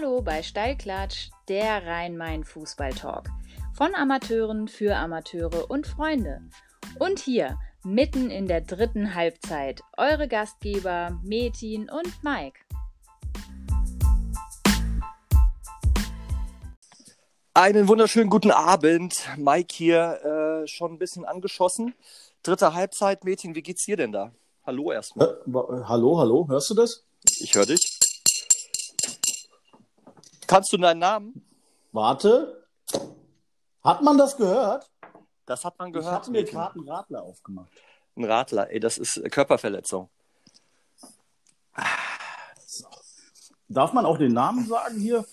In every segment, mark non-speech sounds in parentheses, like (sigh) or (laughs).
Hallo bei Steilklatsch, der Rhein-Main-Fußball-Talk. Von Amateuren für Amateure und Freunde. Und hier, mitten in der dritten Halbzeit, eure Gastgeber Metin und Mike. Einen wunderschönen guten Abend. Mike hier, äh, schon ein bisschen angeschossen. Dritte Halbzeit. Metin, wie geht's dir denn da? Hallo erstmal. Äh, hallo, hallo, hörst du das? Ich höre dich. Kannst du deinen Namen? Warte. Hat man das gehört? Das hat man Ich gehört. habe mir Metin. gerade einen Radler aufgemacht. Ein Radler, ey, das ist Körperverletzung. Darf man auch den Namen sagen hier?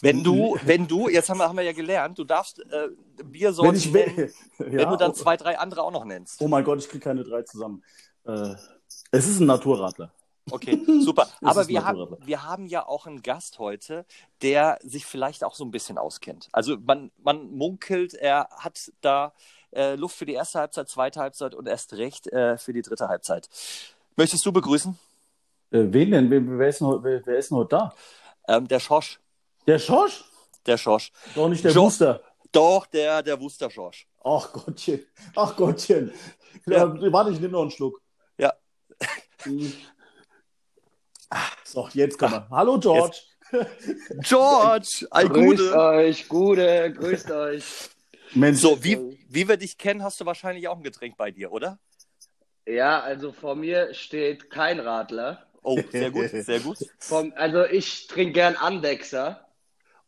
Wenn du, wenn du, jetzt haben wir, haben wir ja gelernt, du darfst äh, Biersorten Wenn ich nennen, will. wenn Ja, du dann oh, zwei, drei andere auch noch nennst. oh mein Gott, ich kriege keine drei zusammen. Äh, es ist ein Naturradler. Okay, super. (laughs) Aber wir haben, wir haben ja auch einen Gast heute, der sich vielleicht auch so ein bisschen auskennt. Also man, man munkelt, er hat da äh, Luft für die erste Halbzeit, zweite Halbzeit und erst recht äh, für die dritte Halbzeit. Möchtest du begrüßen? Äh, wen denn? Wer, wer, ist denn heute, wer, ist denn heute da? Ähm, der Schorsch. Der Schorsch? Der Schorsch. Doch nicht der Jo- Booster. Doch, der, der Wuster Schorsch. Ach Gottchen. Ach Gottchen. Ja. Ja. warte, ich nehme noch einen Schluck. Ja. Hm. So, jetzt kommen wir. Hallo George. George, ein Grüßt Gute. euch, Gude, grüßt euch. Mensch, So, wie, wie wir dich kennen, hast du wahrscheinlich auch ein Getränk bei dir, oder? Ja, also vor mir steht kein Radler. Oh, sehr gut, sehr gut. Vom, also ich trinke gern Andexer,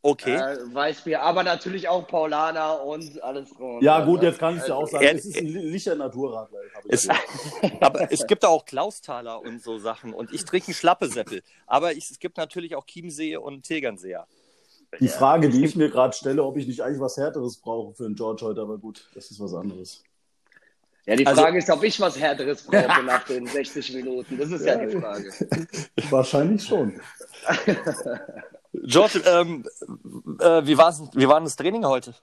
Okay. äh, Weißbier, aber natürlich auch Paulaner und alles drum. ja gut, jetzt kann ich ja auch sagen, Er- es ist ein lichter Naturradler. Es, (laughs) aber es gibt auch Klausthaler und so Sachen. Und ich trinke einen Schlappesäppel. Aber ich, es gibt natürlich auch Chiemsee und Tegernseer. Die Frage, die ich (laughs) mir gerade stelle, ob ich nicht eigentlich was Härteres brauche für einen George heute, aber gut, das ist was anderes. Ja, die Also- Frage ist, ob ich was Härteres brauche nach den 60 Minuten. Das ist ja, die (laughs) Frage. Wahrscheinlich schon. George, ähm, äh, wie, war's, wie war denn das Training heute?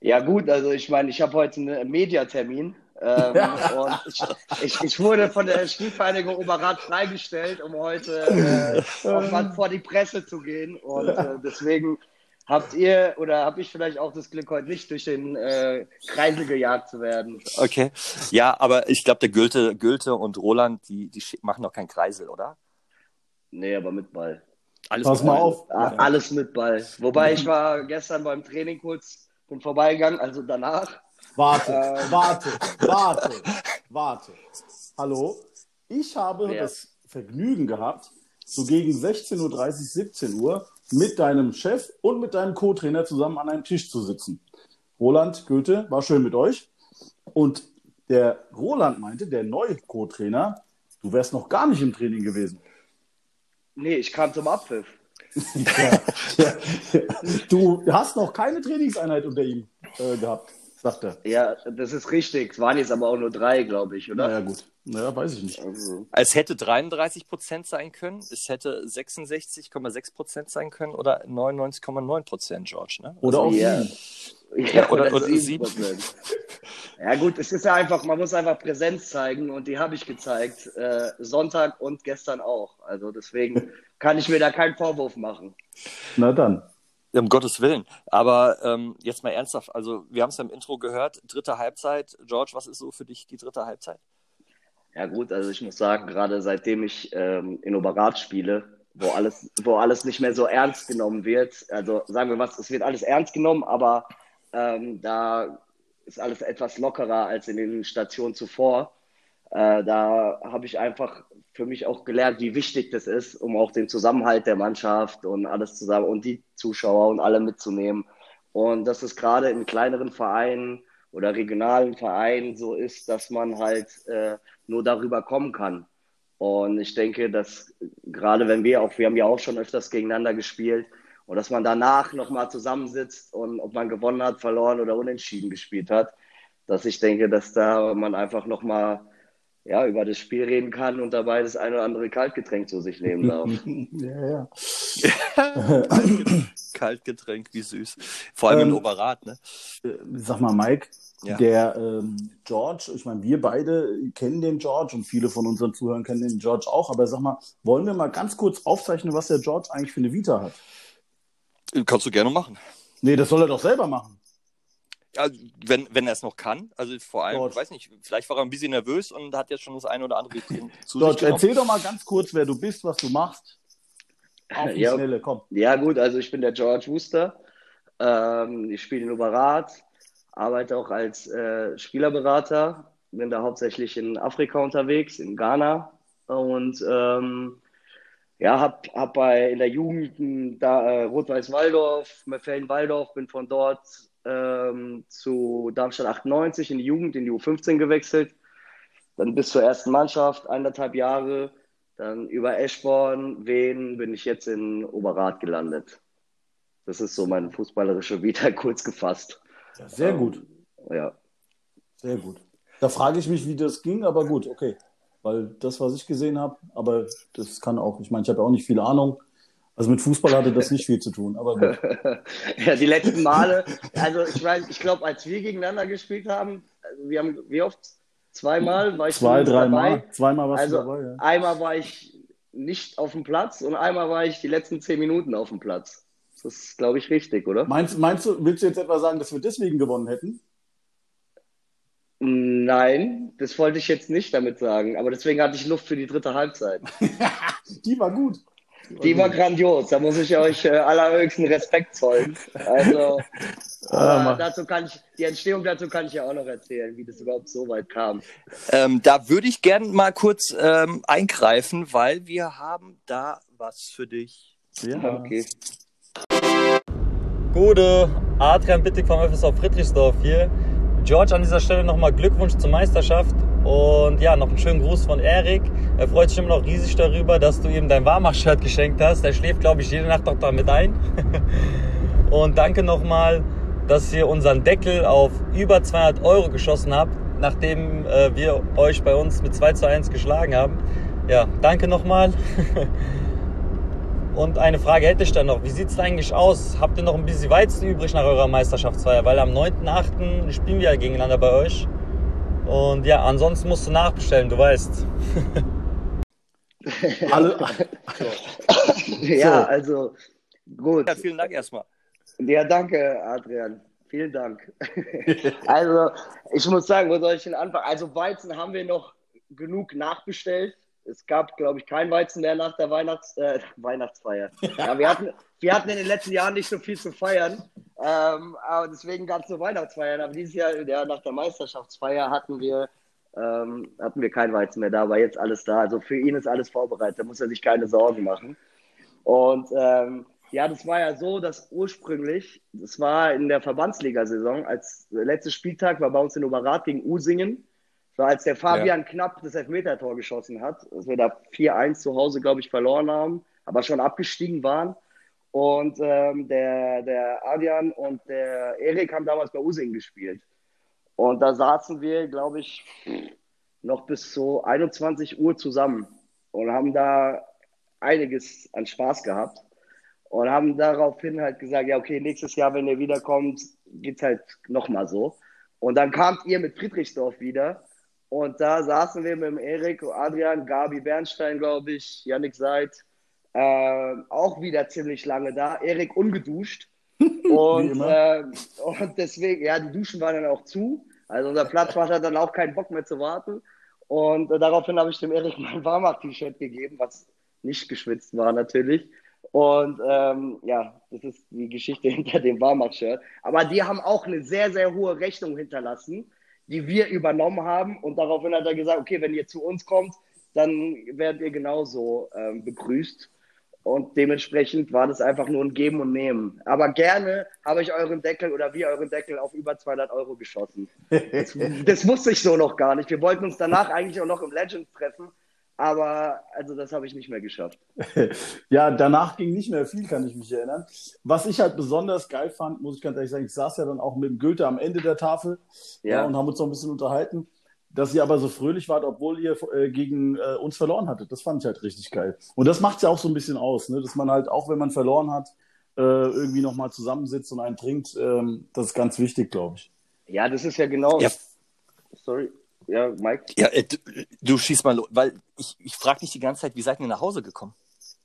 Ja gut, also ich meine, ich habe heute einen Mediatermin ähm, und ich, ich, ich wurde von der Spielvereinigung Oberrat freigestellt, um heute äh, vor die Presse zu gehen und äh, deswegen habt ihr oder habe ich vielleicht auch das Glück, heute nicht durch den äh, Kreisel gejagt zu werden. Okay. Ja, aber ich glaube, der Gülte, Gülte und Roland, die, die machen noch keinen Kreisel, oder? Nee, aber mit Ball. Alles Pass mit mal Ball. auf. A- Alles mit Ball. Wobei ich war gestern beim Training kurz, bin vorbeigegangen, also danach. Warte, Ähm. warte, warte, (laughs) warte. Hallo? Ich habe Ja. das Vergnügen gehabt, so gegen 16.30 17 Uhr mit deinem Chef und mit deinem Co-Trainer zusammen an einem Tisch zu sitzen. Roland, Goethe, war schön mit euch. Und der Roland meinte, der neue Co-Trainer, du wärst noch gar nicht im Training gewesen. Nee, ich kam zum Abpfiff. (laughs) Ja, ja. Du hast noch keine Trainingseinheit unter ihm äh, gehabt, sagt er. Ja, das ist richtig. Es waren jetzt aber auch nur drei, glaube ich, oder? Naja, gut. Naja, weiß ich nicht. Also, Es hätte 33 Prozent sein können, es hätte 66,6 Prozent sein können oder 99,9 Prozent, George. Ne? Oder auch Ja. sieben. Ja, oder- oder, oder sieben sieben. Prozent. Ja gut, es ist ja einfach, man muss einfach Präsenz zeigen und die habe ich gezeigt. Äh, Sonntag und gestern auch. Also deswegen kann ich mir da keinen Vorwurf machen. Na dann. Um Gottes Willen. Aber ähm, jetzt mal ernsthaft, also wir haben es ja im Intro gehört, dritte Halbzeit. George, was ist so für dich die dritte Halbzeit? Ja gut, also ich muss sagen, gerade seitdem ich ähm, in Oberrat spiele, wo alles, wo alles nicht mehr so ernst genommen wird, also sagen wir was, es wird alles ernst genommen, aber ähm, da ist alles etwas lockerer als in den Stationen zuvor. Äh, da habe ich einfach für mich auch gelernt, wie wichtig das ist, um auch den Zusammenhalt der Mannschaft und alles zusammen und die Zuschauer und alle mitzunehmen. Und dass es gerade in kleineren Vereinen oder regionalen Vereinen so ist, dass man halt äh, nur darüber kommen kann. Und ich denke, dass gerade wenn wir auch, wir haben ja auch schon öfters gegeneinander gespielt, und dass man danach nochmal zusammensitzt und ob man gewonnen hat, verloren oder unentschieden gespielt hat, dass ich denke, dass da man einfach nochmal ja, über das Spiel reden kann und dabei das eine oder andere Kaltgetränk zu sich nehmen darf. (laughs) Ja, ja. (laughs) Kaltgetränk, wie süß. Vor allem in Ähm, Oberrat, ne? Sag mal, Mike, Ja. Der ähm, George, ich meine, wir beide kennen den George und viele von unseren Zuhörern kennen den George auch, aber sag mal, wollen wir mal ganz kurz aufzeichnen, was der George eigentlich für eine Vita hat? Kannst du gerne machen. Nee, das soll er doch selber machen. Ja, wenn, wenn er es noch kann. Also vor allem, ich weiß nicht, vielleicht war er ein bisschen nervös und hat jetzt schon das eine oder andere (laughs) zu George, sich erzähl doch mal ganz kurz, wer du bist, was du machst. Auf die ja, Schnelle, komm. Ja, gut, also ich bin der George Wooster. Ähm, ich spiele in Oberrat, arbeite auch als äh, Spielerberater, bin da hauptsächlich in Afrika unterwegs, in Ghana und ähm, ja, hab, hab bei in der Jugend da äh, Rot-Weiß-Waldorf, Mefellen-Waldorf, bin von dort ähm, zu Darmstadt 98 in die Jugend, in die U15 gewechselt, dann bis zur ersten Mannschaft, eineinhalb Jahre, dann über Eschborn, Wien bin ich jetzt in Oberrat gelandet. Das ist so meine fußballerische Vita (laughs) kurz gefasst. Ja, sehr ähm, gut. Ja. Sehr gut. Da frage ich mich, wie das ging, aber gut, okay. Weil das, was ich gesehen habe, aber das kann auch, ich meine, ich habe ja auch nicht viel Ahnung. Also mit Fußball hatte das nicht viel zu tun, aber gut. (laughs) ja, die letzten Male, also ich weiß, ich glaube, als wir gegeneinander gespielt haben, also wir haben, wie oft? Zweimal war ich Zwei, dreimal. Zweimal warst also, du dabei, ja. Einmal war ich nicht auf dem Platz und einmal war ich die letzten zehn Minuten auf dem Platz. Das ist, glaube ich, richtig, oder? Meinst, meinst du, willst du jetzt etwa sagen, dass wir deswegen gewonnen hätten? Nein, das wollte ich jetzt nicht damit sagen. Aber deswegen hatte ich Luft für die dritte Halbzeit. (laughs) die war gut. Die war grandios. Da muss ich euch äh, allerhöchsten Respekt zollen. Also (laughs) ah, äh, dazu kann ich, die Entstehung dazu kann ich ja auch noch erzählen, wie das überhaupt so weit kam. Ähm, da würde ich gerne mal kurz ähm, eingreifen, weil wir haben da was für dich. Ja. Okay. Gute, Adrian Bittig vom FSV Friedrichsdorf hier. George, an dieser Stelle nochmal Glückwunsch zur Meisterschaft und ja, noch einen schönen Gruß von Erik. Er freut sich immer noch riesig darüber, dass du ihm dein Warmach-Shirt geschenkt hast. Er schläft, glaube ich, jede Nacht auch damit ein. (laughs) und danke nochmal, dass ihr unseren Deckel auf über 200 Euro geschossen habt, nachdem äh, wir euch bei uns mit 2 zu 1 geschlagen haben. Ja, danke nochmal. (laughs) Und eine Frage hätte ich dann noch. Wie sieht es eigentlich aus? Habt ihr noch ein bisschen Weizen übrig nach eurer Meisterschaftsfeier? Weil am 9.8. spielen wir ja gegeneinander bei euch. Und ja, ansonsten musst du nachbestellen, du weißt. (laughs) Alle. (laughs) ja, so. also gut. Ja, vielen Dank erstmal. Ja, danke, Adrian. Vielen Dank. (laughs) also, ich muss sagen, wo soll ich denn anfangen? Also, Weizen haben wir noch genug nachbestellt es gab, glaube ich, kein Weizen mehr nach der Weihnachts äh, (laughs) Weihnachtsfeier. Ja, wir, hatten, wir hatten in den letzten Jahren nicht so viel zu feiern, ähm, aber deswegen gab es so Weihnachtsfeiern. Aber dieses Jahr, ja, nach der Meisterschaftsfeier, hatten wir, ähm, hatten wir kein Weizen mehr da, war jetzt alles da. Also für ihn ist alles vorbereitet, da muss er sich keine Sorgen machen. Und ähm, ja, das war ja so, dass ursprünglich, das war in der Verbandsliga-Saison, als letzter Spieltag war bei uns in Oberrat gegen Usingen so als der Fabian ja. Knapp das Elfmeter-Tor geschossen hat, dass wir da 4-1 zu Hause, glaube ich, verloren haben, aber schon abgestiegen waren. Und ähm, der, der Adrian und der Erik haben damals bei Using gespielt. Und da saßen wir, glaube ich, noch bis so 21 Uhr zusammen und haben da einiges an Spaß gehabt und haben daraufhin halt gesagt, ja, okay, nächstes Jahr, wenn ihr wiederkommt, geht's halt nochmal so. Und dann kamt ihr mit Friedrichsdorf wieder und da saßen wir mit dem Erik, Adrian, Gabi Bernstein, glaube ich, Yannick Seid, äh, auch wieder ziemlich lange da. Erik ungeduscht. (laughs) Und, äh, und deswegen, ja, die Duschen waren dann auch zu. Also unser Platzwart hat dann auch keinen Bock mehr zu warten. Und äh, daraufhin habe ich dem Erik mein Warmach-T-Shirt gegeben, was nicht geschwitzt war natürlich. Und ähm, ja, das ist die Geschichte (laughs) hinter dem Warmach-Shirt. Aber die haben auch eine sehr, sehr hohe Rechnung hinterlassen die wir übernommen haben. Und daraufhin hat er gesagt, okay, wenn ihr zu uns kommt, dann werdet ihr genauso ähm, begrüßt. Und dementsprechend war das einfach nur ein Geben und Nehmen. Aber gerne habe ich euren Deckel oder wir euren Deckel auf über 200 Euro geschossen. Das, (laughs) das wusste ich so noch gar nicht. Wir wollten uns danach eigentlich auch noch im Legends treffen. Aber also das habe ich nicht mehr geschafft. (laughs) ja, danach ging nicht mehr viel, kann ich mich erinnern. Was ich halt besonders geil fand, muss ich ganz ehrlich sagen, ich saß ja dann auch mit dem Goethe am Ende der Tafel ja. ja und haben uns noch ein bisschen unterhalten, dass ihr aber so fröhlich wart, obwohl ihr äh, gegen äh, uns verloren hattet. Das fand ich halt richtig geil. Und das macht es ja auch so ein bisschen aus, ne? dass man halt, auch wenn man verloren hat, äh, irgendwie nochmal zusammensitzt und einen trinkt. Ähm, das ist ganz wichtig, glaube ich. Ja, das ist ja genau. Ja. Sorry. Ja, Mike. Ja, äh, du, du schießt mal los, weil ich, ich frage mich die ganze Zeit, wie seid ihr nach Hause gekommen?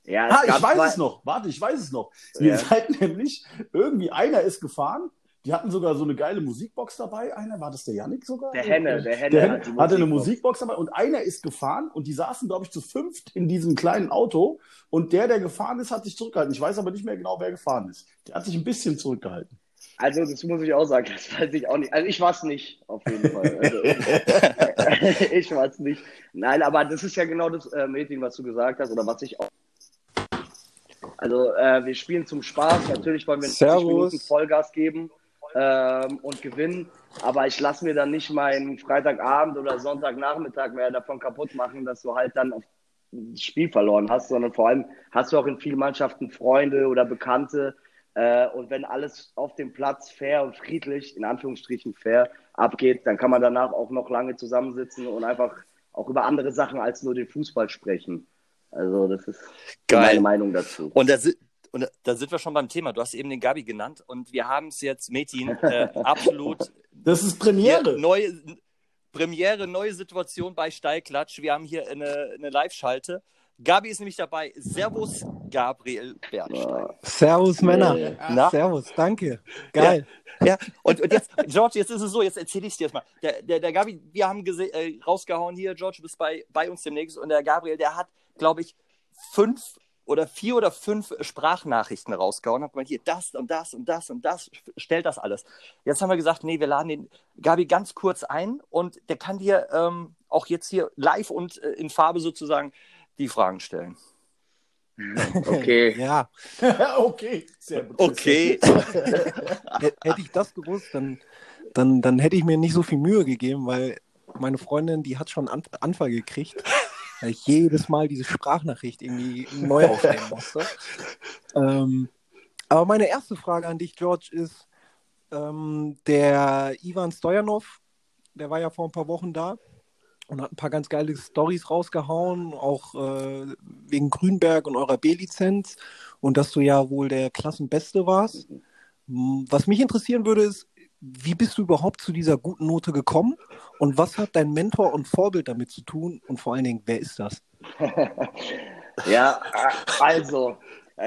Ja, Ah, ich weiß zwei- es noch. Warte, ich weiß es noch. Ihr Ja. seid nämlich, irgendwie einer ist gefahren. Die hatten sogar so eine geile Musikbox dabei. Einer, war das der Yannick sogar? Der Henne, der Henne Der Henne hat die hatte eine Musikbox. Musikbox dabei und einer ist gefahren und die saßen, glaube ich, zu fünft in diesem kleinen Auto und der, der gefahren ist, hat sich zurückgehalten. Ich weiß aber nicht mehr genau, wer gefahren ist. Der hat sich ein bisschen zurückgehalten. Also, das muss ich auch sagen, (laughs) das weiß ich auch nicht. Also, ich war es nicht, auf jeden Fall. Also, (laughs) ich war es nicht. Nein, aber das ist ja genau das äh, Meeting, was du gesagt hast, oder was ich auch. Also, äh, wir spielen zum Spaß. Natürlich wollen wir 90 Servus. Minuten Vollgas geben ähm, und gewinnen. Aber ich lasse mir dann nicht meinen Freitagabend oder Sonntagnachmittag mehr davon kaputt machen, dass du halt dann auf das Spiel verloren hast, sondern vor allem hast du auch in vielen Mannschaften Freunde oder Bekannte. Äh, und wenn alles auf dem Platz fair und friedlich, in Anführungsstrichen fair, abgeht, dann kann man danach auch noch lange zusammensitzen und einfach auch über andere Sachen als nur den Fußball sprechen. Also das ist Geil. meine Meinung dazu. Und da, si- und da- sind wir schon beim Thema. Du hast eben den Gabi genannt und wir haben es jetzt, Metin, äh, (laughs) absolut Das ist Premiere. neue Premiere, neue Situation bei Steilklatsch. Wir haben hier eine, eine Live-Schalte. Gabi ist nämlich dabei. Servus, Gabriel Bernstein. Servus, Männer. Na? Servus, danke. Geil. Ja, und, und jetzt, George, jetzt ist es so, jetzt erzähle ich es dir jetzt mal. Der, der, der Gabi, wir haben äh, rausgehauen hier, George, du bist bei, bei uns demnächst und der Gabriel, der hat, glaube ich, fünf oder vier oder fünf Sprachnachrichten rausgehauen, hat gemeint, hier das und das und das und das, stellt das alles. Jetzt haben wir gesagt, nee, wir laden den Gabi ganz kurz ein und der kann dir ähm, auch jetzt hier live und äh, in Farbe sozusagen die Fragen stellen. (laughs) Okay. (laughs) Ja, (laughs) okay, sehr gut. Okay. Hätte ich das gewusst, dann, dann, dann hätte ich mir nicht so viel Mühe gegeben, weil meine Freundin, die hat schon einen Anf- Anfall gekriegt, weil ich jedes Mal diese Sprachnachricht irgendwie neu aufnehmen musste. Ähm, aber meine erste Frage an dich, George, ist, ähm, der Ivan Stojanov, der war ja vor ein paar Wochen da und hat ein paar ganz geile Stories rausgehauen, auch äh, wegen Grünberg und eurer B-Lizenz und dass du ja wohl der Klassenbeste warst. Was mich interessieren würde, ist, wie bist du überhaupt zu dieser guten Note gekommen und was hat dein Mentor und Vorbild damit zu tun und vor allen Dingen, wer ist das? (laughs) Ja, also,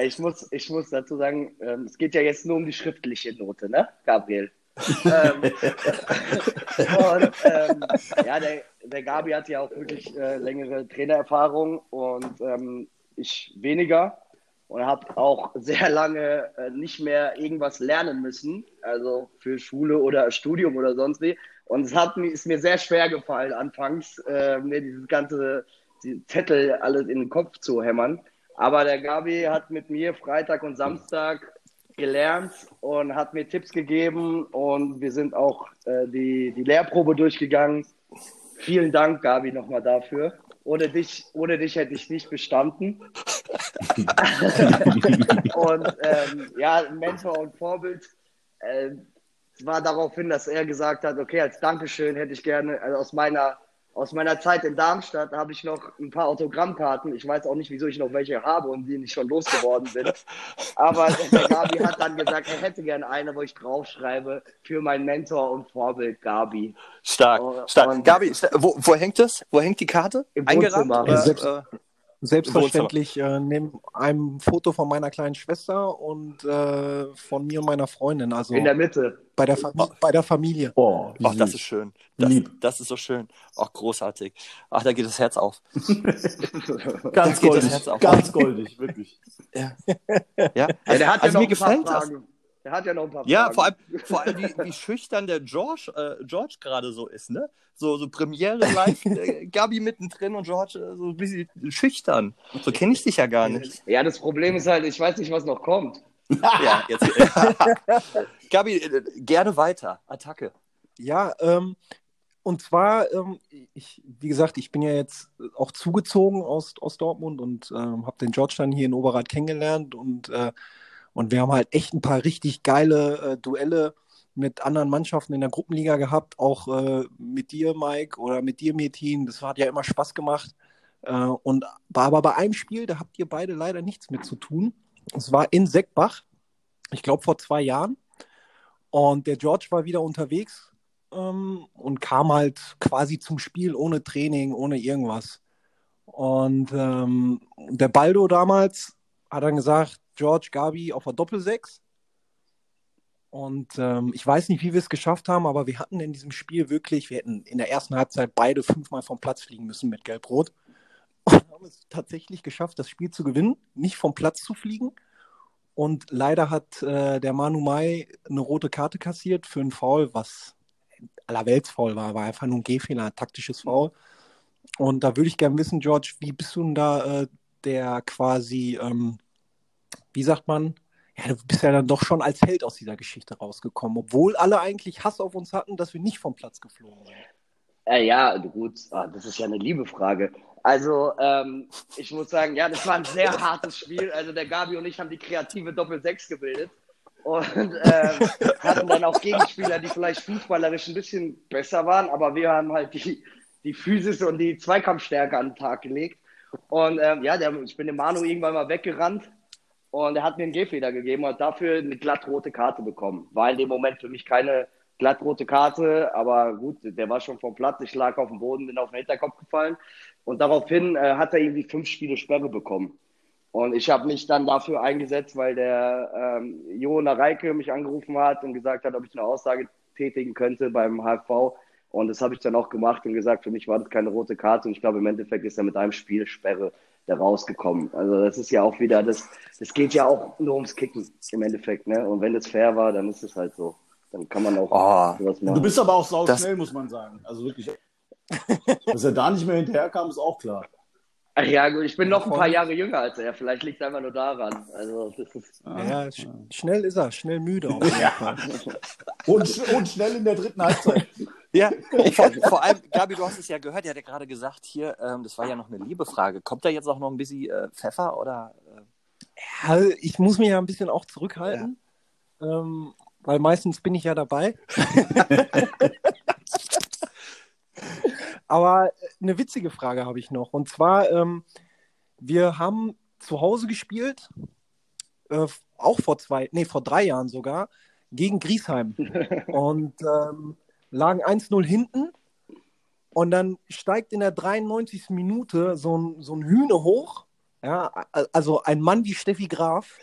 ich muss, ich muss dazu sagen, ähm, es geht ja jetzt nur um die schriftliche Note, ne, Gabriel? Ähm, (laughs) und ähm, ja, der, der Gabi hat ja auch wirklich äh, längere Trainererfahrung und ähm, ich weniger und habe auch sehr lange äh, nicht mehr irgendwas lernen müssen, also für Schule oder Studium oder sonst wie. Und es hat mir, ist mir sehr schwer gefallen, anfangs äh, mir dieses ganze die Zettel alles in den Kopf zu hämmern. Aber der Gabi hat mit mir Freitag und Samstag gelernt und hat mir Tipps gegeben und wir sind auch äh, die, die Lehrprobe durchgegangen. Vielen Dank, Gabi, nochmal dafür. Ohne dich, ohne dich hätte ich nicht bestanden. (laughs) und ähm, ja, Mentor und Vorbild. Äh, war darauf hin, dass er gesagt hat, okay, als Dankeschön hätte ich gerne, also aus meiner, aus meiner Zeit in Darmstadt habe ich noch ein paar Autogrammkarten. Ich weiß auch nicht, wieso ich noch welche habe und die nicht schon losgeworden sind. Aber der Gabi hat dann gesagt, er hätte gerne eine, wo ich draufschreibe für meinen Mentor und Vorbild Gabi. Stark, stark. und- Gabi, wo, wo hängt das? Wo hängt die Karte? Im Eingerahmt? Wohnzimmer. Oder, Selbstverständlich äh, neben einem Foto von meiner kleinen Schwester und äh, von mir und meiner Freundin, also In der Mitte. bei, der Fam bei der Familie. Oh, Ach, das ist schön. Das, Lieb. das ist so schön. Ach, großartig. Ach, da geht das Herz auf. (laughs) Ganz geht das goldig, Herz auf. ganz goldig, wirklich. Ja. ja? Ja, der hat also ja mir noch ein paar gefällt das. Fragen. Der hat ja noch ein paar Ja, Fragen. vor allem, (laughs) vor allem wie, wie schüchtern der George, äh, George gerade so ist, ne? So, so Premiere live, (laughs) äh, Gabi mittendrin und George äh, so ein bisschen schüchtern. So kenne ich dich ja gar nicht. Ja, das Problem ist halt, ich weiß nicht, was noch kommt. (laughs) Ja, jetzt. Gabi, äh, gerne weiter. Attacke. Ja, ähm, und zwar, ähm, ich, wie gesagt, ich bin ja jetzt auch zugezogen aus, aus Dortmund und ähm, habe den George dann hier in Oberrad kennengelernt und, äh, und wir haben halt echt ein paar richtig geile äh, Duelle mit anderen Mannschaften in der Gruppenliga gehabt, auch äh, mit dir, Mike, oder mit dir, Metin. Das hat ja immer Spaß gemacht. Äh, und aber bei einem Spiel, da habt ihr beide leider nichts mit zu tun. Es war in Seckbach, ich glaube vor zwei Jahren. Und der George war wieder unterwegs ähm, und kam halt quasi zum Spiel ohne Training, ohne irgendwas. Und ähm, der Baldo damals hat dann gesagt, George Gabi auf der Doppelsechs. Und ähm, ich weiß nicht, wie wir es geschafft haben, aber wir hatten in diesem Spiel wirklich, wir hätten in der ersten Halbzeit beide fünfmal vom Platz fliegen müssen mit Gelb-Rot. (laughs) Und haben es tatsächlich geschafft, das Spiel zu gewinnen, nicht vom Platz zu fliegen. Und leider hat äh, der Manu Mai eine rote Karte kassiert für einen Foul, was allerweltsfoul war, war einfach nur ein Gehfehler, ein taktisches Foul. Und da würde ich gerne wissen, George, wie bist du denn da äh, der quasi, ähm, wie sagt man, ja, du bist ja dann doch schon als Held aus dieser Geschichte rausgekommen, obwohl alle eigentlich Hass auf uns hatten, dass wir nicht vom Platz geflogen sind. Äh, ja, gut, ah, das ist ja eine liebe Frage. Also, ähm, ich muss sagen, ja, das war ein sehr hartes Spiel. Also, der Gabi und ich haben die kreative Doppel-6 gebildet und ähm, hatten dann auch Gegenspieler, die vielleicht fußballerisch ein bisschen besser waren, aber wir haben halt die, die Physis und die Zweikampfstärke an den Tag gelegt. Und ähm, ja, der, ich bin dem Manu irgendwann mal weggerannt und er hat mir einen Gehfeder gegeben und dafür eine glattrote Karte bekommen. War in dem Moment für mich keine glattrote Karte, aber gut, der war schon vom Platz. Ich lag auf dem Boden, bin auf den Hinterkopf gefallen und daraufhin äh, hat er irgendwie fünf Spiele Sperre bekommen. Und ich habe mich dann dafür eingesetzt, weil der ähm, Jona Reike mich angerufen hat und gesagt hat, ob ich eine Aussage tätigen könnte beim HFV. Und das habe ich dann auch gemacht und gesagt, für mich war das keine rote Karte. Und ich glaube, im Endeffekt ist er mit einem Spielsperre da rausgekommen. Also das ist ja auch wieder, das, das geht ja auch nur ums Kicken im Endeffekt. Ne? Und wenn es fair war, dann ist es halt so. Dann kann man auch oh, sowas machen. Du bist aber auch sau schnell, muss man sagen. Also wirklich. Dass er da nicht mehr hinterherkam, ist auch klar. Ach ja, gut, ich bin noch ein paar Jahre jünger als er. Vielleicht liegt es einfach nur daran. Also, das ist, ja, sch schnell ist er, schnell müde. Auf jeden Fall. und, und schnell in der dritten Halbzeit. Ja, (laughs) vor, vor, allem, Gabi, du hast es ja gehört, er hat ja gerade gesagt hier, ähm, das war ja noch eine Liebefrage. Kommt da jetzt auch noch ein bisschen äh, Pfeffer oder? Äh? Ja, ich muss mich ja ein bisschen auch zurückhalten, ja. ähm, weil meistens bin ich ja dabei. (laughs) Aber eine witzige Frage habe ich noch. Und zwar, ähm, wir haben zu Hause gespielt, äh, auch vor zwei, nee, vor drei Jahren sogar, gegen Griesheim. (laughs) Und ähm, lagen 1-0 hinten. Und dann steigt in der 93. Minute so ein, so ein Hühner hoch. Ja, also ein Mann wie Steffi Graf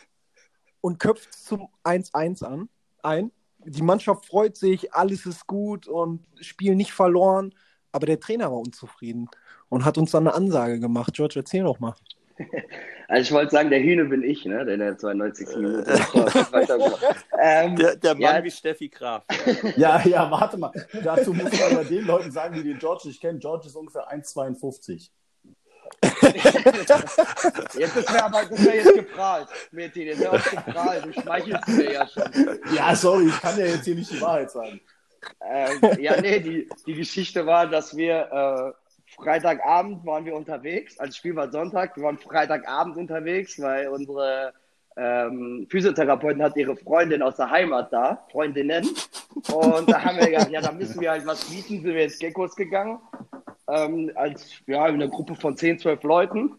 und köpft zum 1-1 an ein. Die Mannschaft freut sich, alles ist gut und Spiel nicht verloren. Aber der Trainer war unzufrieden und hat uns dann eine Ansage gemacht. George, erzähl doch mal. Also ich wollte sagen, der Hühne bin ich, ne? der in der 92. Minute (laughs) ähm, der, der Mann ja, wie Steffi Graf. Ja, ja, warte mal. Dazu muss man aber den Leuten sagen, die den George nicht kennen. George ist ungefähr 1,52. (laughs) jetzt ist mir aber das wär jetzt geprahlt, Meti, das wäre auch geprahlt. Du schmeichelst mir ja schon. Ja, sorry, ich kann ja jetzt hier nicht die Wahrheit sagen. Ähm, ja, nee, die, die Geschichte war, dass wir äh, Freitagabend waren wir unterwegs. Also Spiel war Sonntag, wir waren Freitagabend unterwegs, weil unsere ähm, Physiotherapeutin hat ihre Freundin aus der Heimat da, Freundinnen. Und da haben wir gedacht, ja, da müssen wir halt was bieten, sind wir ins Geckos gegangen. Ähm, als ja, eine Gruppe von 10, 12 Leuten.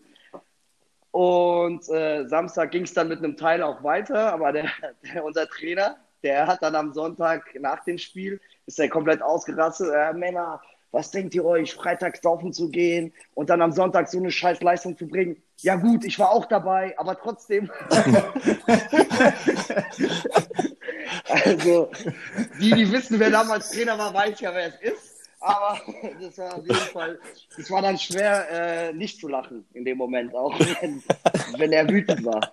Und äh, Samstag ging es dann mit einem Teil auch weiter, aber der, der, unser Trainer, der hat dann am Sonntag nach dem Spiel, ist er komplett ausgerastet. Äh, Männer, was denkt ihr euch, freitags saufen zu gehen und dann am Sonntag so eine scheiß Leistung zu bringen? Ja gut, ich war auch dabei, aber trotzdem. (laughs) also, die, die wissen, wer damals Trainer war, weiß ja, wer es ist. Aber das war auf jeden Fall, das war dann schwer, äh, nicht zu lachen in dem Moment, auch wenn, wenn er wütend war.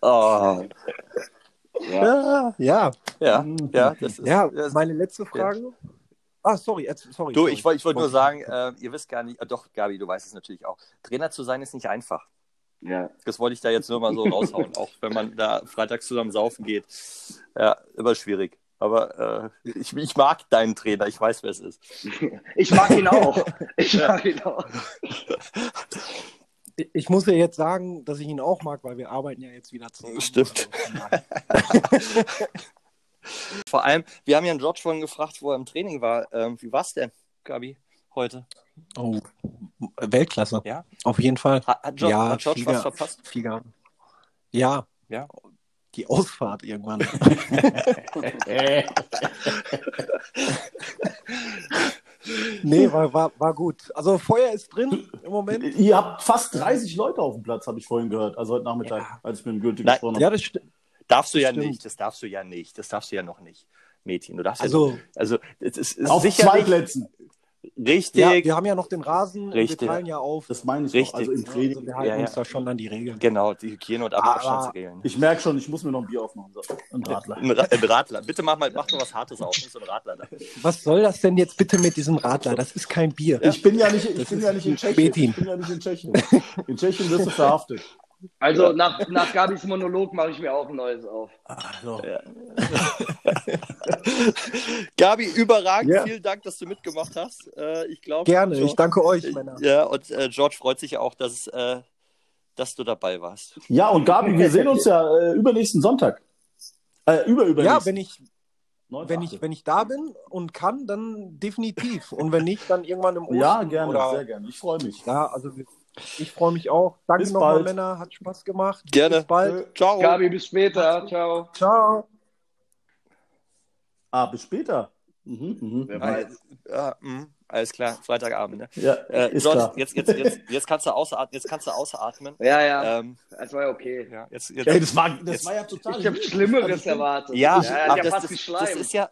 Oh. Ja, ja. Ja, ja, das ist, ja meine letzte Frage. Ja. Ah, sorry, sorry. Du, ich wollte wollt nur sagen, äh, ihr wisst gar nicht, äh, doch, Gabi, du weißt es natürlich auch. Trainer zu sein ist nicht einfach. Ja. Das wollte ich da jetzt nur mal so (laughs) raushauen, auch wenn man da freitags zusammen saufen geht. Ja, immer schwierig. Aber äh, ich, ich, mag deinen Trainer, ich weiß, wer es ist. (laughs) (laughs) Ich mag ihn auch. Ich mag ihn auch. Ich muss ja jetzt sagen, dass ich ihn auch mag, weil wir arbeiten ja jetzt wieder zusammen. Stimmt. Vor allem, wir haben ja einen George vorhin gefragt, wo er im Training war. Ähm, wie war es denn, Gabi, heute? Oh, Weltklasse. Ja? Auf jeden Fall. Hat, hat, George, ja, hat George Flieger, was verpasst? Flieger. Ja. Ja. die Ausfahrt irgendwann. (laughs) nee, war, war, war gut. Also Feuer ist drin im Moment. Ihr habt fast 30 Leute auf dem Platz, habe ich vorhin gehört. Also heute Nachmittag, Ja. als ich mit dem Goethe Nein, gesprochen Ja, habe. das stimmt. Darfst du ja Stimmt. nicht, das darfst du ja nicht, das darfst du ja noch nicht, Mädchen. Du darfst Also- ja noch, also es ist, Auf zwei sicherlich Plätzen. richtig. Ja, wir haben ja noch den Rasen, Richtig. wir teilen ja auf. Das meine ich Richtig. doch. Also im also Training. wir halten Ja, ja. uns da schon an die Regeln. Genau, die Hygiene- und Abstandsregeln. Ich merke schon, ich muss mir noch ein Bier aufmachen. So, ein Radler. Ein, Ra ein Radler. Bitte mach mal, mach mal was Hartes auf, nicht so ein Radler. Da. Was soll das denn jetzt bitte mit diesem Radler? Das ist kein Bier. Ich bin ja nicht, ich Das bin ja nicht in Tschechien. Spätin. Ich bin ja nicht in Tschechien. In Tschechien wirst du verhaftet. Also nach, nach Gabis Monolog mache ich mir auch ein neues auf. Also, (laughs) Gabi, überragend. Ja. Vielen Dank, dass du mitgemacht hast. Äh, ich glaube. Gerne, ich danke euch, Männer. Ja, und äh, George freut sich ja auch, dass, äh, dass du dabei warst. Ja, und Gabi, wir sehen uns ja äh, übernächsten Sonntag. Äh, über, übernächsten. Ja, wenn ich, wenn ich, wenn ich da bin und kann, dann definitiv. Und wenn nicht, dann irgendwann im Osten. Ja, gerne, oder, sehr gerne. Ich freue mich. Ja, also wir- ich freue mich auch. Danke Bis nochmal, bald. Männer. Hat Spaß gemacht. Gerne. Bis bald. Ciao. Gabi, bis später. Ciao. Ciao. Ah, bis später. Mhm, mhm. Wer weiß. ja, mh, alles klar, Freitagabend. Ne? Ja, Äh, ist George, klar. jetzt, jetzt, jetzt, jetzt kannst du ausatmen. Jetzt kannst du ausatmen. Ja, ja, Ähm, das war ja okay. ja, jetzt, jetzt, Ey, das war, das Jetzt- war ja total. Ich habe. Schlimmeres Also erwartet. ja, ja, ja das, das, das ist ja,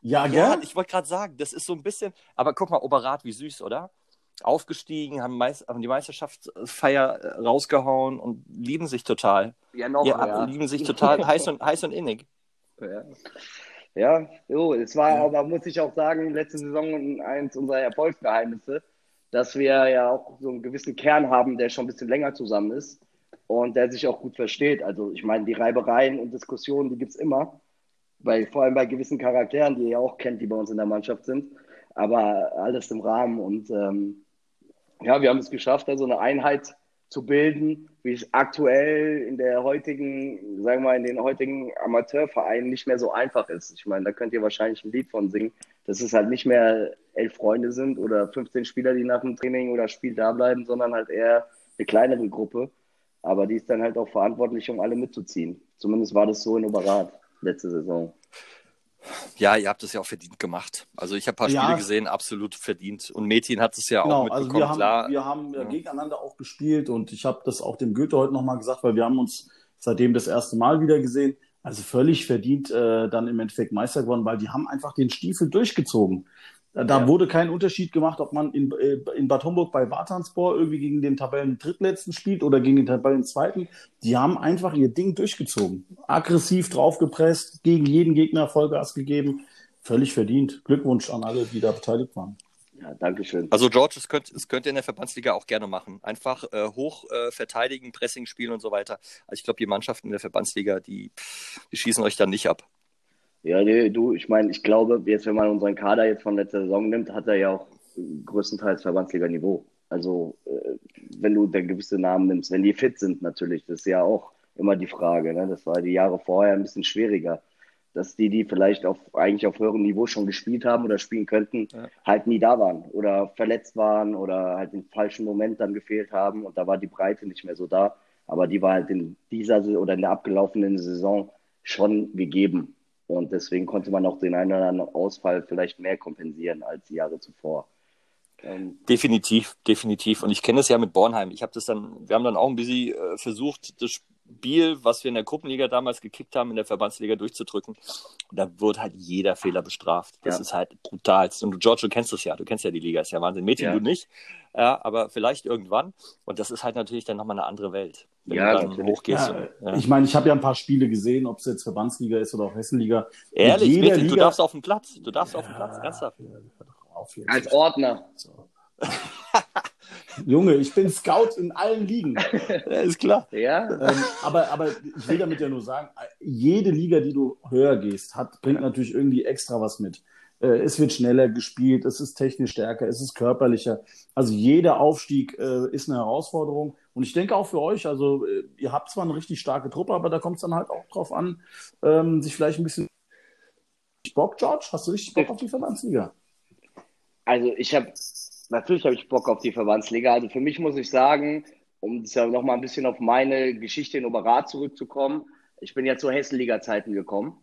Ja, ja, gell? ich wollte gerade sagen, das ist so ein bisschen, aber guck mal, Oberrat, wie süß, oder? Aufgestiegen, haben, Meis- haben die Meisterschaftsfeier äh, rausgehauen und lieben sich total. ja, noch, ja, ja. lieben sich total (laughs) heiß und, heiß und innig. Ja, ja so, es war aber, muss ich auch sagen, letzte Saison eins unserer Erfolgsgeheimnisse, dass wir ja auch so einen gewissen Kern haben, der schon ein bisschen länger zusammen ist und der sich auch gut versteht. Also ich meine, die Reibereien und Diskussionen, die gibt's immer, bei, vor allem bei gewissen Charakteren, die ihr auch kennt, die bei uns in der Mannschaft sind, aber alles im Rahmen und ähm, ja, wir haben es geschafft, da so eine Einheit zu bilden, wie es aktuell in der heutigen, sagen wir mal, in den heutigen Amateurvereinen nicht mehr so einfach ist. Ich meine, da könnt ihr wahrscheinlich ein Lied von singen, dass es halt nicht mehr elf Freunde sind oder 15 Spieler, die nach dem Training oder Spiel da bleiben, sondern halt eher eine kleinere Gruppe. Aber die ist dann halt auch verantwortlich, um alle mitzuziehen. Zumindest war das so in Oberrat letzte Saison. Ja, ihr habt es ja auch verdient gemacht. Also ich habe ein paar Ja. Spiele gesehen, absolut verdient. Und Metin hat es ja auch Genau, mitbekommen, also wir haben, klar. wir haben. Ja. gegeneinander auch gespielt und ich habe das auch dem Goethe heute nochmal gesagt, weil wir haben uns seitdem das erste Mal wieder gesehen. Also völlig verdient äh, dann im Endeffekt Meister geworden, weil die haben einfach den Stiefel durchgezogen. Da, da Ja. wurde kein Unterschied gemacht, ob man in, äh, in Bad Homburg bei Wartanspor irgendwie gegen den Tabellen drittletzten spielt oder gegen den Tabellen zweiten. Die haben einfach ihr Ding durchgezogen. Aggressiv draufgepresst, gegen jeden Gegner Vollgas gegeben. Völlig verdient. Glückwunsch an alle, die da beteiligt waren. Ja, Dankeschön. Also George, das könnt, das könnt ihr in der Verbandsliga auch gerne machen. Einfach äh, hoch äh, verteidigen, Pressing spielen und so weiter. Also ich glaube, die Mannschaften in der Verbandsliga, die, die schießen euch dann nicht ab. Ja, nee, du, ich meine, ich glaube, jetzt, wenn man unseren Kader jetzt von letzter Saison nimmt, hat er ja auch größtenteils Verbandsliga-Niveau. Also, äh, wenn du dann gewisse Namen nimmst, wenn die fit sind natürlich, das ist ja auch immer die Frage. Ne? Das war die Jahre vorher ein bisschen schwieriger. Dass die, die vielleicht auf, eigentlich auf höherem Niveau schon gespielt haben oder spielen könnten, Ja. halt nie da waren oder verletzt waren oder halt im falschen Moment dann gefehlt haben und da war die Breite nicht mehr so da. Aber die war halt in dieser oder in der abgelaufenen Saison schon gegeben. Und deswegen konnte man auch den einen oder anderen Ausfall vielleicht mehr kompensieren als die Jahre zuvor. Ähm, Definitiv, definitiv. Und ich kenne das ja mit Bornheim. Ich habe das dann, wir haben dann auch ein bisschen äh, versucht, das Spiel, was wir in der Gruppenliga damals gekickt haben, in der Verbandsliga durchzudrücken. Und da wird halt jeder Fehler bestraft. Das Ja. ist halt brutal. Und du, George, du kennst das ja. Du kennst ja die Liga. Ist ja Wahnsinn. Mädchen, Ja. du nicht. Ja, aber vielleicht irgendwann. Und das ist halt natürlich dann nochmal eine andere Welt. Wenn Ja, du dann natürlich. hochgehst. Ja, und, ja. Ich meine, ich habe ja ein paar Spiele gesehen, ob es jetzt Verbandsliga ist oder auch Hessenliga. Ehrlich, Mädchen, du Liga- darfst auf den Platz. Du darfst auf den Platz. Ernsthaft. Auf jetzt. als Ordner. So. (laughs) Junge, ich bin Scout in allen Ligen. (laughs) Ja, ist klar. Ja, ähm, aber, aber ich will damit ja nur sagen, jede Liga, die du höher gehst, hat, bringt natürlich irgendwie extra was mit. Äh, Es wird schneller gespielt, es ist technisch stärker, es ist körperlicher. Also jeder Aufstieg äh, ist eine Herausforderung. Und ich denke auch für euch, also äh, ihr habt zwar eine richtig starke Truppe, aber da kommt es dann halt auch drauf an, ähm, sich vielleicht ein bisschen Bock, George? Hast du richtig Bock auf die Verbandsliga? also ich habe, natürlich habe ich Bock auf die Verbandsliga. Also für mich muss ich sagen, um das ja nochmal ein bisschen auf meine Geschichte in Oberrat zurückzukommen, Ich bin ja zu Hessenliga-Zeiten gekommen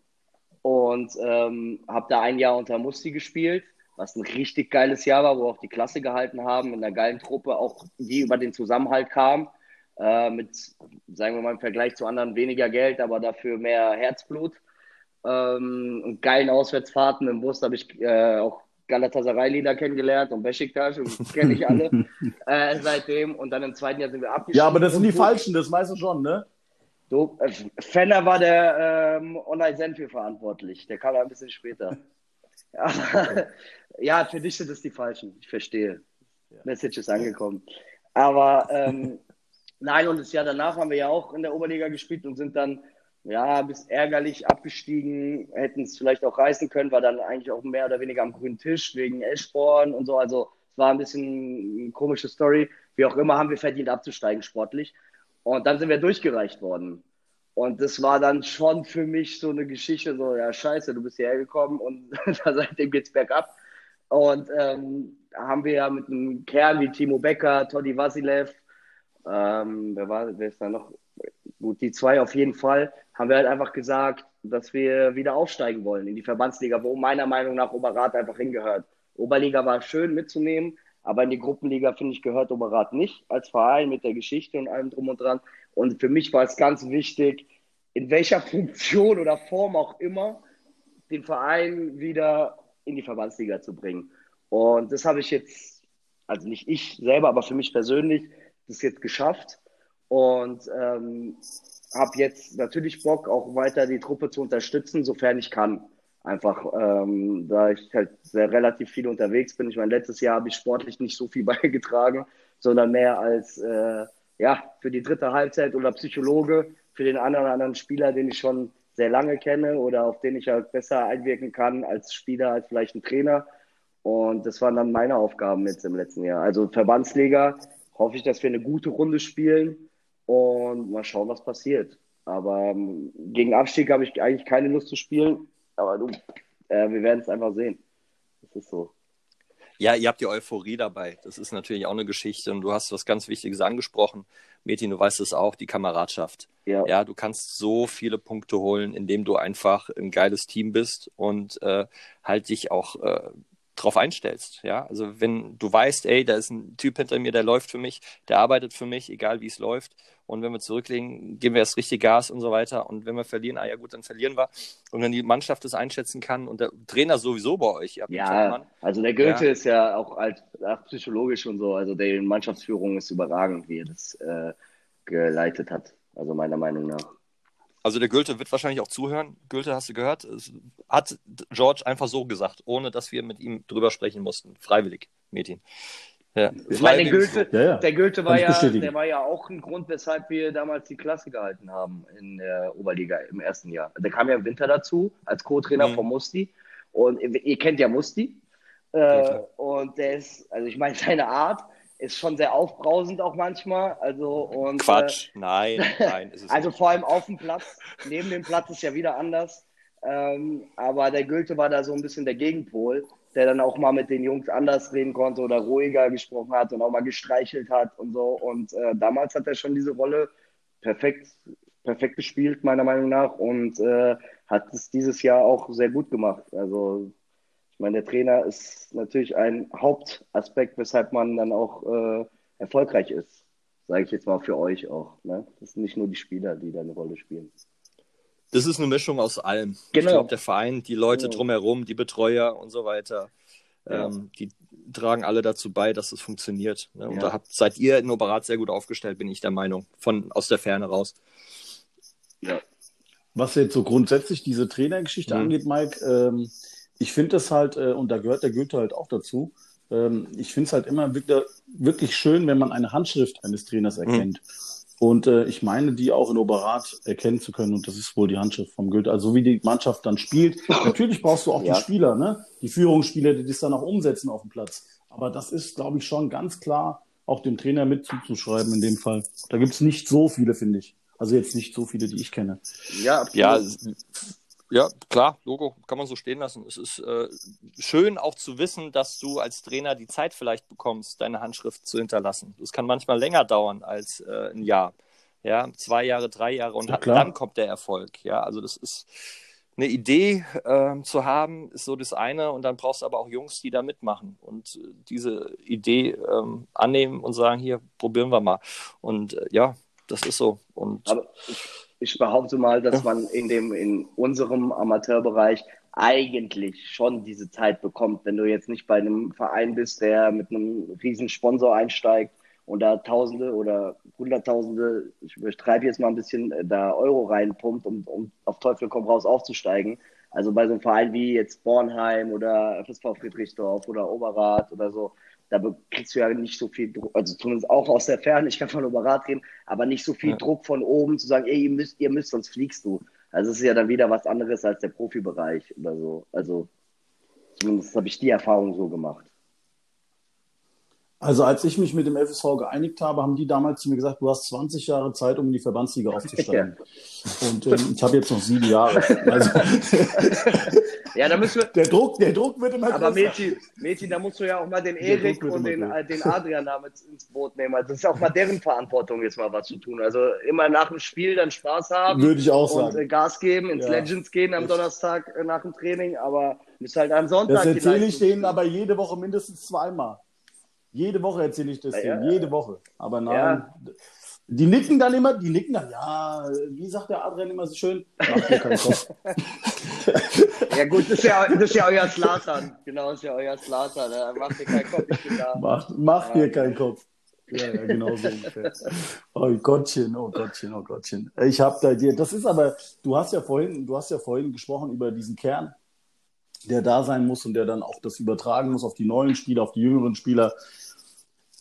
und ähm, habe da ein Jahr unter Musti gespielt, was ein richtig geiles Jahr war, wo auch die Klasse gehalten haben, in einer geilen Truppe, auch die über den Zusammenhalt kam, äh, mit, sagen wir mal, im Vergleich zu anderen weniger Geld, aber dafür mehr Herzblut. Ähm, und geilen Auswärtsfahrten im Bus habe ich äh, auch Galatasaray-Lieder kennengelernt und Besiktas und (laughs) kenne ich alle äh, seitdem. Und dann im zweiten Jahr sind wir abgestiegen. Ja, aber das sind die Falschen, das weißt du schon, ne? Du, äh, Fenner war der ähm, Online-Zen für verantwortlich. Der kam ein bisschen später. (laughs) Ja, (laughs) ja, für dich sind es die Falschen. Ich verstehe. Message ist angekommen. Aber ähm, nein, und das Jahr danach haben wir ja auch in der Oberliga gespielt und sind dann ja, bis ärgerlich abgestiegen, hätten es vielleicht auch reißen können, war dann eigentlich auch mehr oder weniger am grünen Tisch wegen Eschborn und so. Also es war ein bisschen eine komische Story. Wie auch immer haben wir verdient abzusteigen sportlich. Und dann sind wir durchgereicht worden. Und das war dann schon für mich so eine Geschichte, so, ja, scheiße, du bist hierher gekommen und (laughs) seitdem geht's bergab. Und ähm, haben wir ja mit einem Kern wie Timo Becker, Toddy Vasilev, ähm, wer war, wer ist da noch? Gut, die zwei auf jeden Fall, haben wir halt einfach gesagt, dass wir wieder aufsteigen wollen in die Verbandsliga, wo meiner Meinung nach Oberrat einfach hingehört. Oberliga war schön mitzunehmen, aber in die Gruppenliga, finde ich, gehört Oberrat nicht als Verein mit der Geschichte und allem drum und dran. Und für mich war es ganz wichtig, in welcher Funktion oder Form auch immer, den Verein wieder in die Verbandsliga zu bringen. Und das habe ich jetzt, also nicht ich selber, aber für mich persönlich, das jetzt geschafft. Und ähm, habe jetzt natürlich Bock, auch weiter die Truppe zu unterstützen, sofern ich kann. Einfach, ähm, da ich halt sehr relativ viel unterwegs bin. Ich meine, letztes Jahr habe ich sportlich nicht so viel (laughs) beigetragen, sondern mehr als äh, ja, für die dritte Halbzeit oder Psychologe für den oder anderen Spieler, den ich schon sehr lange kenne oder auf den ich halt besser einwirken kann als Spieler, als vielleicht ein Trainer. Und das waren dann meine Aufgaben jetzt im letzten Jahr. Also Verbandsliga hoffe ich, dass wir eine gute Runde spielen und mal schauen, was passiert. Aber ähm, gegen Abstieg habe ich eigentlich keine Lust zu spielen. Aber du, äh, wir werden es einfach sehen. Das ist so. Ja, ihr habt die Euphorie dabei. Das ist natürlich auch eine Geschichte. Und du hast was ganz Wichtiges angesprochen. Metin, du weißt es auch, die Kameradschaft. Ja. ja, du kannst so viele Punkte holen, indem du einfach ein geiles Team bist und äh, halt dich auch äh, drauf einstellst. Ja, also wenn du weißt, ey, da ist ein Typ hinter mir, der läuft für mich, der arbeitet für mich, egal wie es läuft. Und wenn wir zurücklegen, geben wir erst richtig Gas und so weiter. Und wenn wir verlieren, ah ja gut, dann verlieren wir. Und wenn die Mannschaft das einschätzen kann und der Trainer sowieso bei euch. ja, also der Goethe ja. ist ja auch als, auch psychologisch und so. Also die Mannschaftsführung ist überragend, wie er das äh, geleitet hat. Also meiner Meinung nach. Also der Gülte wird wahrscheinlich auch zuhören. Gülte, hast du gehört? Es hat George einfach so gesagt, ohne dass wir mit ihm drüber sprechen mussten. Freiwillig, Metin. Ja. Ich meine, der Goethe, ja, ja. der Goethe war ja, der war ja auch ein Grund, weshalb wir damals die Klasse gehalten haben in der Oberliga im ersten Jahr. Der kam ja im Winter dazu als Co-Trainer mhm. von Musti. Und ihr kennt ja Musti. Äh, und der ist, also ich meine, (laughs) seine Art, ist schon sehr aufbrausend auch manchmal. Also, und, Quatsch, äh, nein, (laughs) nein. also nicht. vor allem auf dem Platz. Neben dem Platz ist ja wieder anders. Ähm, aber der Gülte war da so ein bisschen der Gegenpol, der dann auch mal mit den Jungs anders reden konnte oder ruhiger gesprochen hat und auch mal gestreichelt hat und so. Und äh, damals hat er schon diese Rolle perfekt, perfekt gespielt, meiner Meinung nach, und äh, hat es dieses Jahr auch sehr gut gemacht. Also meine, der Trainer ist natürlich ein Hauptaspekt, weshalb man dann auch äh, erfolgreich ist. Sage ich jetzt mal für euch auch. Ne? Das sind nicht nur die Spieler, die da eine Rolle spielen. Das ist eine Mischung aus allem. Genau. Ich glaube, der Verein, die Leute genau. drumherum, die Betreuer und so weiter, ja. ähm, die tragen alle dazu bei, dass es funktioniert. Ne? Und ja. da habt, seid ihr in Oberat sehr gut aufgestellt, bin ich der Meinung, von aus der Ferne raus. Ja. Was jetzt so grundsätzlich diese Trainergeschichte mhm. angeht, Mike, ähm, ich finde es halt, äh, und da gehört der Goethe halt auch dazu, ähm, ich finde es halt immer wirklich, wirklich, schön, wenn man eine Handschrift eines Trainers mhm. erkennt. Mhm. Und äh, ich meine, die auch in Oberrat erkennen zu können. Und das ist wohl die Handschrift vom Goethe. Also wie die Mannschaft dann spielt. (laughs) Natürlich brauchst du auch ja. die Spieler, ne? Die Führungsspieler, die das dann auch umsetzen auf dem Platz. Aber das ist, glaube ich, schon ganz klar auch dem Trainer mit zuzuschreiben in dem Fall. Da gibt es nicht so viele, finde ich. Also jetzt nicht so viele, die ich kenne. Ja, ja ja, klar, Logo kann man so stehen lassen. Es ist äh, schön auch zu wissen, dass du als Trainer die Zeit vielleicht bekommst, deine Handschrift zu hinterlassen. Das kann manchmal länger dauern als äh, ein Jahr. ja, zwei Jahre, drei Jahre und Ja, dann kommt der Erfolg. Ja, also das ist eine Idee ähm, zu haben, ist so das eine und dann brauchst du aber auch Jungs, die da mitmachen und äh, diese Idee ähm, annehmen und sagen, hier, probieren wir mal. Und äh, ja, das ist so. Und Aber ich, ich behaupte mal, dass man in dem, in unserem Amateurbereich eigentlich schon diese Zeit bekommt, wenn du jetzt nicht bei einem Verein bist, der mit einem riesen Sponsor einsteigt und da Tausende oder Hunderttausende, ich übertreibe jetzt mal ein bisschen, äh, da Euro reinpumpt, um, um auf Teufel komm raus aufzusteigen. Also bei so einem Verein wie jetzt Bornheim oder FSV Friedrichsdorf oder Oberrat oder so, da kriegst du ja nicht so viel Druck, also zumindest auch aus der Ferne, ich kann von Oberrat reden, aber nicht so viel Ja. Druck von oben zu sagen, ey, ihr müsst, ihr müsst, sonst fliegst du. Also es ist ja dann wieder was anderes als der Profibereich oder so. Also zumindest habe ich die Erfahrung so gemacht. Also als ich mich mit dem FSV geeinigt habe, haben die damals zu mir gesagt, du hast 20 Jahre Zeit, um in die Verbandsliga (laughs) aufzusteigen. Und ähm, ich habe jetzt noch sieben Jahre. Also, (laughs) Ja, da müssen wir, der, Druck, der Druck wird immer aber größer. Mädchen, Mädchen, da musst du ja auch mal den Erik und den, äh, den Adrian damit ins Boot nehmen. Also das ist auch mal deren Verantwortung, jetzt mal was zu tun. Also immer nach dem Spiel dann Spaß haben. Würde ich auch und äh, sagen. Gas geben, ins Ja. Legends gehen am Donnerstag äh, nach dem Training, aber müsst halt am Sonntag Das erzähle ich denen aber jede Woche mindestens zweimal. Jede Woche erzähle ich das Ja, denen, ja. jede Woche. Aber nein, Ja. die nicken dann immer, die nicken dann, ja, wie sagt der Adrian immer so schön? Mach dir keinen Kopf. (laughs) Ja gut, das ist ja, das ist ja euer Slatan. Genau, das ist ja euer Slatan. Da macht ihr keinen Kopf, ich bin da. Mach, mach dir keinen Kopf. Ja, ja, genau so ungefähr. Oh Gottchen, oh Gottchen, oh Gottchen. Ich habe da dir, das ist aber, du hast ja vorhin, du hast ja vorhin gesprochen über diesen Kern, der da sein muss und der dann auch das übertragen muss auf die neuen Spieler, auf die jüngeren Spieler.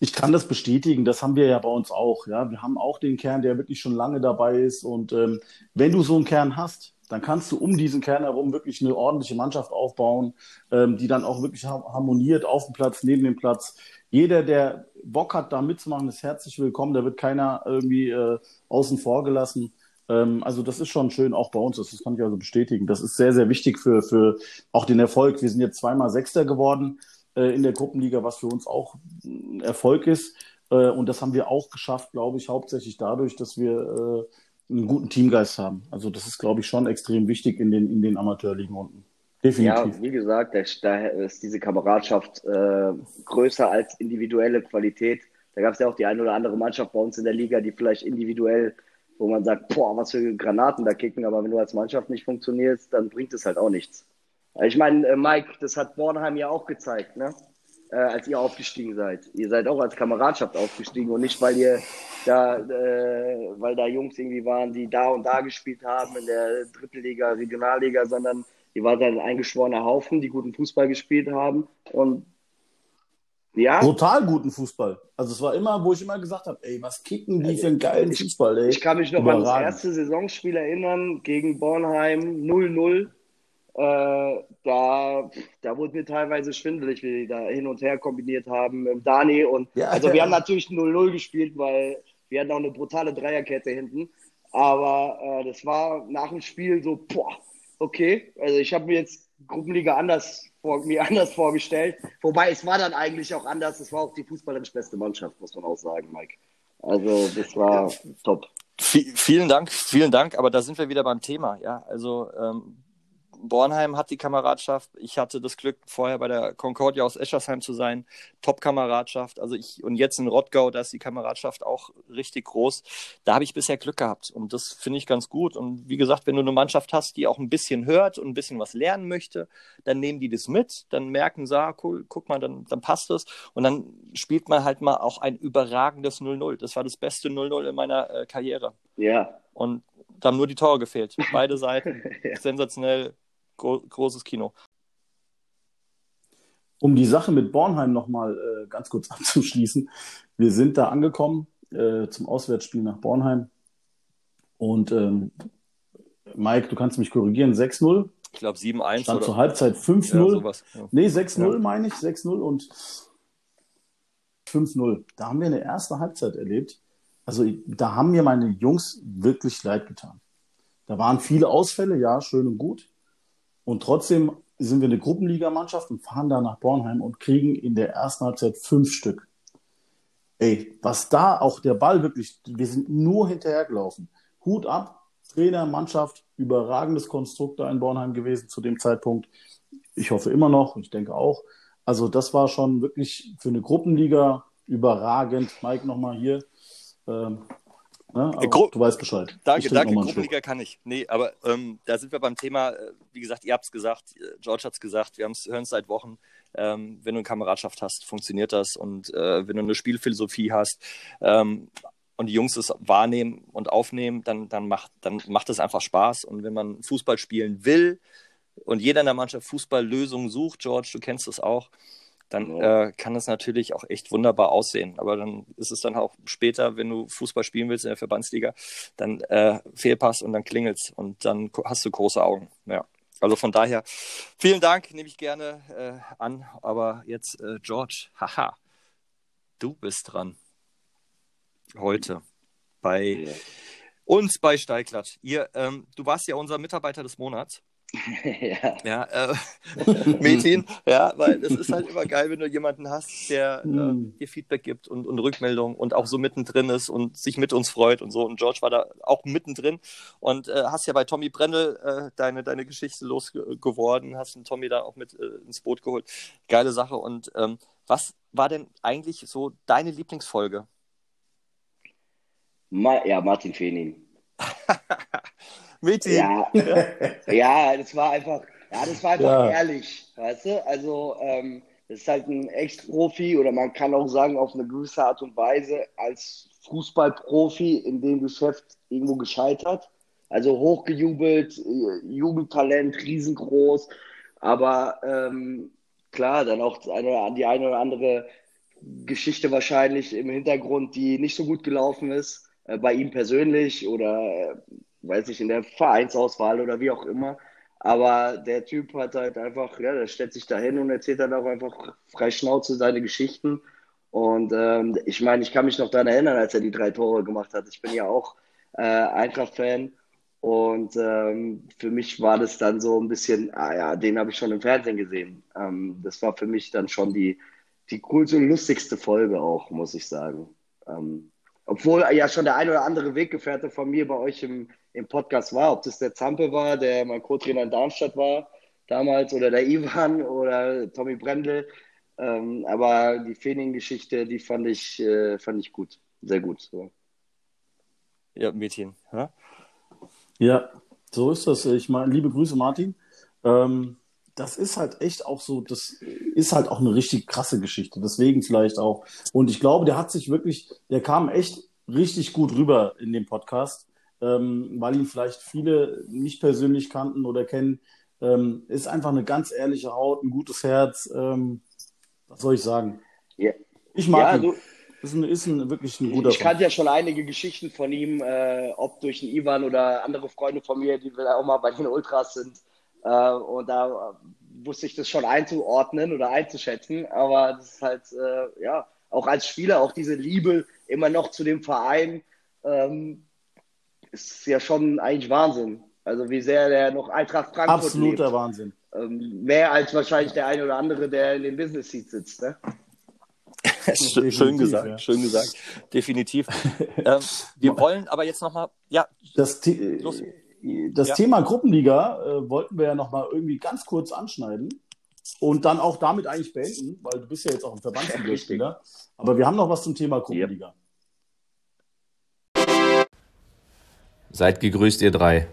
Ich kann das bestätigen, das haben wir ja bei uns auch. Ja, wir haben auch den Kern, der wirklich schon lange dabei ist. Und ähm, wenn du so einen Kern hast, dann kannst du um diesen Kern herum wirklich eine ordentliche Mannschaft aufbauen, ähm, die dann auch wirklich har- harmoniert auf dem Platz, neben dem Platz. Jeder, der Bock hat, da mitzumachen, ist herzlich willkommen. Da wird keiner irgendwie äh, außen vor gelassen. Ähm, also das ist schon schön, auch bei uns. Das, das kann ich also bestätigen. Das ist sehr, sehr wichtig für, für auch den Erfolg. Wir sind jetzt zweimal Sechster geworden äh, in der Gruppenliga, was für uns auch ein Erfolg ist. Äh, und das haben wir auch geschafft, glaube ich, hauptsächlich dadurch, dass wir äh, einen guten Teamgeist haben. Also das ist, glaube ich, schon extrem wichtig in den, in den Amateurligen unten. Definitiv. Ja, wie gesagt, da, ist diese Kameradschaft äh, größer als individuelle Qualität. Da gab es ja auch die eine oder andere Mannschaft bei uns in der Liga, die vielleicht individuell, wo man sagt, boah, was für Granaten da kicken, aber wenn du als Mannschaft nicht funktionierst, dann bringt es halt auch nichts. Ich meine, äh, Mike, das hat Bornheim ja auch gezeigt, ne? Äh, als ihr aufgestiegen seid. Ihr seid auch als Kameradschaft aufgestiegen und nicht, weil ihr da, äh, weil da Jungs irgendwie waren, die da und da gespielt haben in der Drittliga, Regionalliga, sondern ihr wart ein eingeschworener Haufen, die guten Fußball gespielt haben. Und ja, Brutal guten Fußball. Also es war immer, wo ich immer gesagt habe, ey, was kicken die für einen geilen Fußball, ey. ich kann mich noch an das Überragend. erste Saisonspiel erinnern gegen Bornheim 0-0. Äh, da, da wurde mir teilweise schwindelig, wie die da hin und her kombiniert haben mit Dani. Und Ja, also wir ja. haben natürlich 0-0 gespielt, weil wir hatten auch eine brutale Dreierkette hinten. Aber äh, das war nach dem Spiel so, boah, okay. Also ich habe mir jetzt Gruppenliga anders vor, mir anders vorgestellt. Wobei es war dann eigentlich auch anders. Es war auch die fußballerisch beste Mannschaft, muss man auch sagen, Mike. Also das war top. Vi- vielen Dank, vielen Dank, aber da sind wir wieder beim Thema, ja. Also ähm, Bornheim hat die Kameradschaft. Ich hatte das Glück, vorher bei der Concordia aus Eschersheim zu sein. Top-Kameradschaft. Also ich, und jetzt in Rottgau, da ist die Kameradschaft auch richtig groß. Da habe ich bisher Glück gehabt. Und das finde ich ganz gut. Und wie gesagt, wenn du eine Mannschaft hast, die auch ein bisschen hört und ein bisschen was lernen möchte, dann nehmen die das mit, dann merken sie, ah, cool, guck mal, dann, dann passt es. Und dann spielt man halt mal auch ein überragendes 0-0. Das war das beste 0-0 in meiner äh, Karriere. Ja, Und da haben nur die Tore gefehlt. Beide Seiten. (laughs) Sensationell. Gro großes Kino. Um die Sache mit Bornheim nochmal äh, ganz kurz (laughs) abzuschließen. Wir sind da angekommen äh, zum Auswärtsspiel nach Bornheim. Und ähm, Mike, du kannst mich korrigieren, 6-0. Ich glaube 7-1 Stand oder zur Halbzeit ja, 5-0. sowas. Ja. nee, 6-0 Ja. meine ich, 6-0 und 5-0. Da haben wir eine erste Halbzeit erlebt. Also da haben mir meine Jungs wirklich leid getan. Da waren viele Ausfälle, ja, schön und gut. Und trotzdem sind wir eine Gruppenligamannschaft und fahren da nach Bornheim und kriegen in der ersten Halbzeit fünf Stück. ey, was da auch der Ball wirklich, wir sind nur hinterhergelaufen. Hut ab, Trainer, Mannschaft, überragendes Konstrukt da in Bornheim gewesen zu dem Zeitpunkt. Ich hoffe immer noch, ich denke auch. Also das war schon wirklich für eine Gruppenliga überragend. Mike nochmal hier. Ähm, ne? Du weißt Bescheid. Danke, danke. Gruppenliga kann ich. Nee, aber ähm, da sind wir beim Thema, äh, wie gesagt, ihr habt es gesagt, äh, George hat es gesagt, wir hören es seit Wochen. Ähm, wenn du eine Kameradschaft hast, funktioniert das. Und äh, wenn du eine Spielphilosophie hast ähm, und die Jungs es wahrnehmen und aufnehmen, dann, dann, macht, dann macht es einfach Spaß. Und wenn man Fußball spielen will und jeder in der Mannschaft Fußballlösungen sucht, George, du kennst das auch, dann Ja. äh, kann das natürlich auch echt wunderbar aussehen. Aber dann ist es dann auch später, wenn du Fußball spielen willst in der Verbandsliga, dann äh, Fehlpass und dann klingelt's und dann hast du große Augen. Ja. Also von daher, vielen Dank, nehme ich gerne äh, an. Aber jetzt, äh, George, (laughs) haha, du bist dran. Heute bei Ja. uns bei Steiglatt. Ihr, ähm, du warst ja unser Mitarbeiter des Monats. Ja. Ja, äh, (laughs) Metin, ja, weil es ist halt immer geil, wenn du jemanden hast, der Hm. äh, dir Feedback gibt und, und Rückmeldung und auch so mittendrin ist und sich mit uns freut und so. Und George war da auch mittendrin und äh, hast ja bei Tommy Brendel äh, deine, deine Geschichte losgeworden, hast den Tommy da auch mit äh, ins Boot geholt. Geile Sache. Und ähm, was war denn eigentlich so deine Lieblingsfolge? Ma ja, Martin Fenin. (laughs) Metin, Ja, (laughs) ja, das war einfach, ja, das war einfach Ja. ehrlich, weißt du? Also, ähm, das ist halt ein Ex-Profi oder man kann auch sagen, auf eine gewisse Art und Weise als Fußballprofi in dem Geschäft irgendwo gescheitert. Also hochgejubelt, äh, Jugendtalent, riesengroß, aber ähm, klar, dann auch die eine, die eine oder andere Geschichte wahrscheinlich im Hintergrund, die nicht so gut gelaufen ist, äh, bei ihm persönlich oder äh, weiß ich, in der Vereinsauswahl oder wie auch immer. Aber der Typ hat halt einfach, ja, der stellt sich da hin und erzählt dann auch einfach frei Schnauze seine Geschichten. Und ähm, ich meine, ich kann mich noch daran erinnern, als er die drei Tore gemacht hat. Ich bin ja auch äh, Eintracht-Fan. Und ähm, für mich war das dann so ein bisschen, ah ja, den habe ich schon im Fernsehen gesehen. Ähm, das war für mich dann schon die, die coolste und lustigste Folge auch, muss ich sagen. Ähm, obwohl ja schon der ein oder andere Weggefährte von mir bei euch im, im Podcast war, ob das der Zampe war, der mein Co-Trainer in Darmstadt war damals, oder der Ivan oder Tommy Brendel. Ähm, aber die Fening-Geschichte, die fand ich, äh, fand ich gut. Sehr gut. So. ja, Metin. Ja? Ja, so ist das. Ich meine, liebe Grüße, Martin. Ähm, das ist halt echt auch so, das ist halt auch eine richtig krasse Geschichte. Deswegen vielleicht auch. Und ich glaube, der hat sich wirklich, der kam echt richtig gut rüber in dem Podcast, ähm, weil ihn vielleicht viele nicht persönlich kannten oder kennen. Ähm, ist einfach eine ganz ehrliche Haut, ein gutes Herz. Ähm, was soll ich sagen? Ja. Ich mag Ja, ihn. Ist, ein, ist ein, wirklich ein guter ich kannte ja schon einige Geschichten von ihm, äh, ob durch den Ivan oder andere Freunde von mir, die auch mal bei den Ultras sind. Äh, und da wusste ich das schon einzuordnen oder einzuschätzen. Aber das ist halt, äh, ja, auch als Spieler, auch diese Liebe immer noch zu dem Verein, ähm, ist ja schon eigentlich Wahnsinn. Also wie sehr der noch Eintracht Frankfurt Absoluter lebt. Wahnsinn. Ähm, mehr als wahrscheinlich der eine oder andere, der in dem Business Seat sitzt. Ne? (laughs) Schön, gesagt, ja. schön gesagt. Definitiv. (laughs) ähm, wir wollen aber jetzt nochmal, ja, Das, The Los. das Ja. Thema Gruppenliga äh, wollten wir ja nochmal irgendwie ganz kurz anschneiden und dann auch damit eigentlich beenden, weil du bist ja jetzt auch ein (laughs) Verbandsligaspieler. Aber wir haben noch was zum Thema Gruppenliga. Seid gegrüßt, ihr drei.